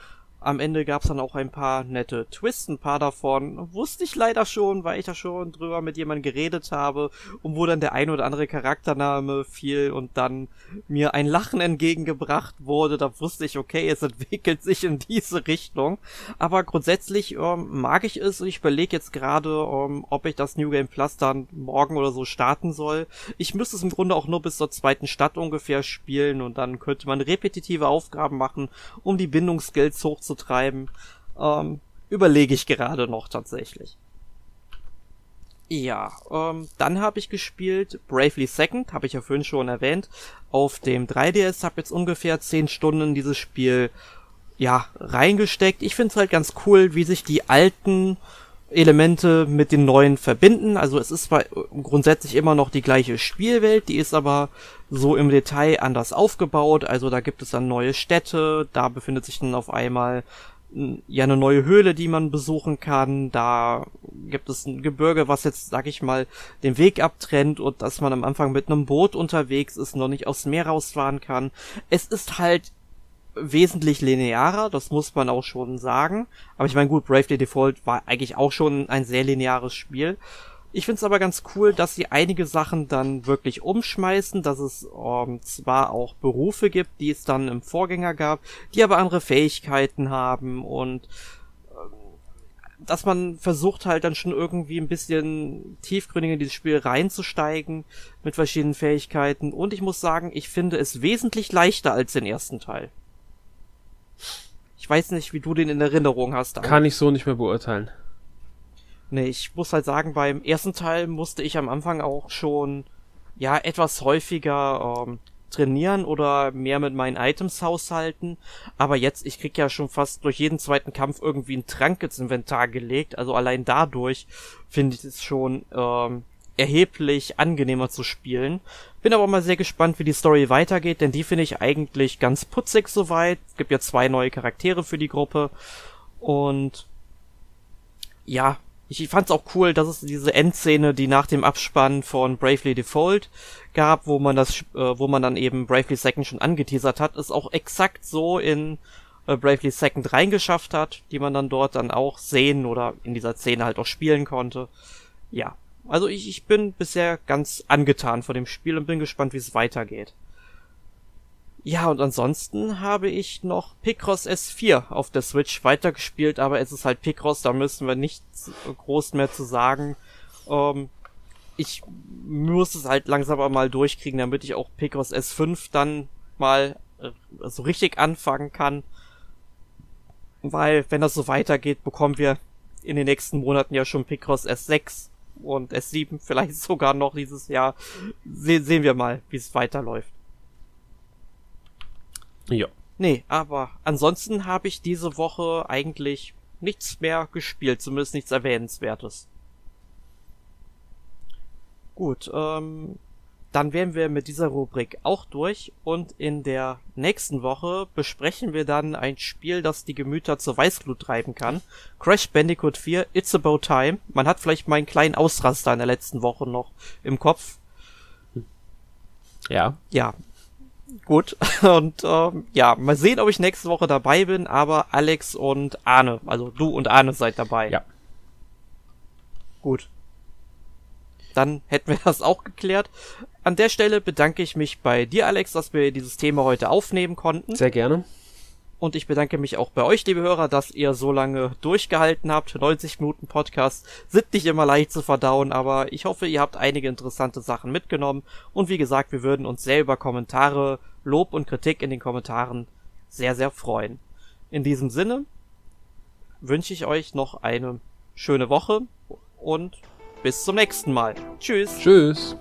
am Ende gab's dann auch ein paar nette Twists, ein paar davon wusste ich leider schon, weil ich da schon drüber mit jemandem geredet habe und wo dann der ein oder andere Charaktername fiel und dann mir ein Lachen entgegengebracht wurde, da wusste ich, okay, es entwickelt sich in diese Richtung. Aber grundsätzlich ähm, mag ich es und ich überlege jetzt gerade, ähm, ob ich das New Game Plus dann morgen oder so starten soll. Ich müsste es im Grunde auch nur bis zur zweiten Stadt ungefähr spielen und dann könnte man repetitive Aufgaben machen, um die Bindungsskills hochzuhalten zu treiben. Ähm, überlege ich gerade noch tatsächlich. Ja, ähm, dann habe ich gespielt Bravely Second, habe ich ja vorhin schon erwähnt, auf dem 3DS, habe jetzt ungefähr 10 Stunden dieses Spiel ja reingesteckt. Ich finde es halt ganz cool, wie sich die alten Elemente mit den neuen verbinden. Also es ist zwar grundsätzlich immer noch die gleiche Spielwelt, die ist aber so im Detail anders aufgebaut. Also da gibt es dann neue Städte, da befindet sich dann auf einmal hm, ja eine neue Höhle, die man besuchen kann. Da gibt es ein Gebirge, was jetzt, sag ich mal, den Weg abtrennt und dass man am Anfang mit einem Boot unterwegs ist, noch nicht aufs Meer rausfahren kann. Es ist halt wesentlich linearer, das muss man auch schon sagen. Aber ich meine, gut, Bravely Default war eigentlich auch schon ein sehr lineares Spiel. Ich find's aber ganz cool, dass sie einige Sachen dann wirklich umschmeißen, dass es ähm, zwar auch Berufe gibt, die es dann im Vorgänger gab, die aber andere Fähigkeiten haben und äh, dass man versucht halt dann schon irgendwie ein bisschen tiefgründiger in dieses Spiel reinzusteigen mit verschiedenen Fähigkeiten und ich muss sagen, ich finde es wesentlich leichter als den ersten Teil. Ich weiß nicht, wie du den in Erinnerung hast. Aber. Kann ich so nicht mehr beurteilen. Nee, ich muss halt sagen, beim ersten Teil musste ich am Anfang auch schon, ja, etwas häufiger ähm, trainieren oder mehr mit meinen Items haushalten. Aber jetzt, ich krieg ja schon fast durch jeden zweiten Kampf irgendwie einen Trank ins Inventar gelegt. Also allein dadurch finde ich es schon ähm, erheblich angenehmer zu spielen. Bin aber mal sehr gespannt, wie die Story weitergeht, denn die finde ich eigentlich ganz putzig soweit. Es gibt ja zwei neue Charaktere für die Gruppe. Und ja, ich fand's auch cool, dass es diese Endszene, die nach dem Abspann von Bravely Default gab, wo man das, äh, wo man dann eben Bravely Second schon angeteasert hat, ist auch exakt so in äh, Bravely Second reingeschafft hat, die man dann dort dann auch sehen oder in dieser Szene halt auch spielen konnte. Ja, also ich, ich bin bisher ganz angetan von dem Spiel und bin gespannt, wie es weitergeht. Ja, und ansonsten habe ich noch Picross S4 auf der Switch weitergespielt, aber es ist halt Picross, da müssen wir nichts groß mehr zu sagen. Ähm, ich muss es halt langsam mal durchkriegen, damit ich auch Picross S5 dann mal äh, so richtig anfangen kann. Weil, wenn das so weitergeht, bekommen wir in den nächsten Monaten ja schon Picross S6 und S7 vielleicht sogar noch dieses Jahr. Se sehen wir mal, wie es weiterläuft. Ja. Nee, aber ansonsten habe ich diese Woche eigentlich nichts mehr gespielt, zumindest nichts Erwähnenswertes. Gut, ähm, dann wären wir mit dieser Rubrik auch durch und in der nächsten Woche besprechen wir dann ein Spiel, das die Gemüter zur Weißglut treiben kann. Crash Bandicoot 4, It's About Time. Man hat vielleicht meinen kleinen Ausraster in der letzten Woche noch im Kopf. Ja. Ja. Gut. Und ähm, ja, mal sehen, ob ich nächste Woche dabei bin, aber Alex und Arne, also du und Arne seid dabei. Ja. Gut. Dann hätten wir das auch geklärt. An der Stelle bedanke ich mich bei dir, Alex, dass wir dieses Thema heute aufnehmen konnten. Sehr gerne. Und ich bedanke mich auch bei euch, liebe Hörer, dass ihr so lange durchgehalten habt. 90 Minuten Podcast sind nicht immer leicht zu verdauen, aber ich hoffe, ihr habt einige interessante Sachen mitgenommen. Und wie gesagt, wir würden uns selber Kommentare, Lob und Kritik in den Kommentaren sehr, sehr freuen. In diesem Sinne wünsche ich euch noch eine schöne Woche und bis zum nächsten Mal. Tschüss. Tschüss.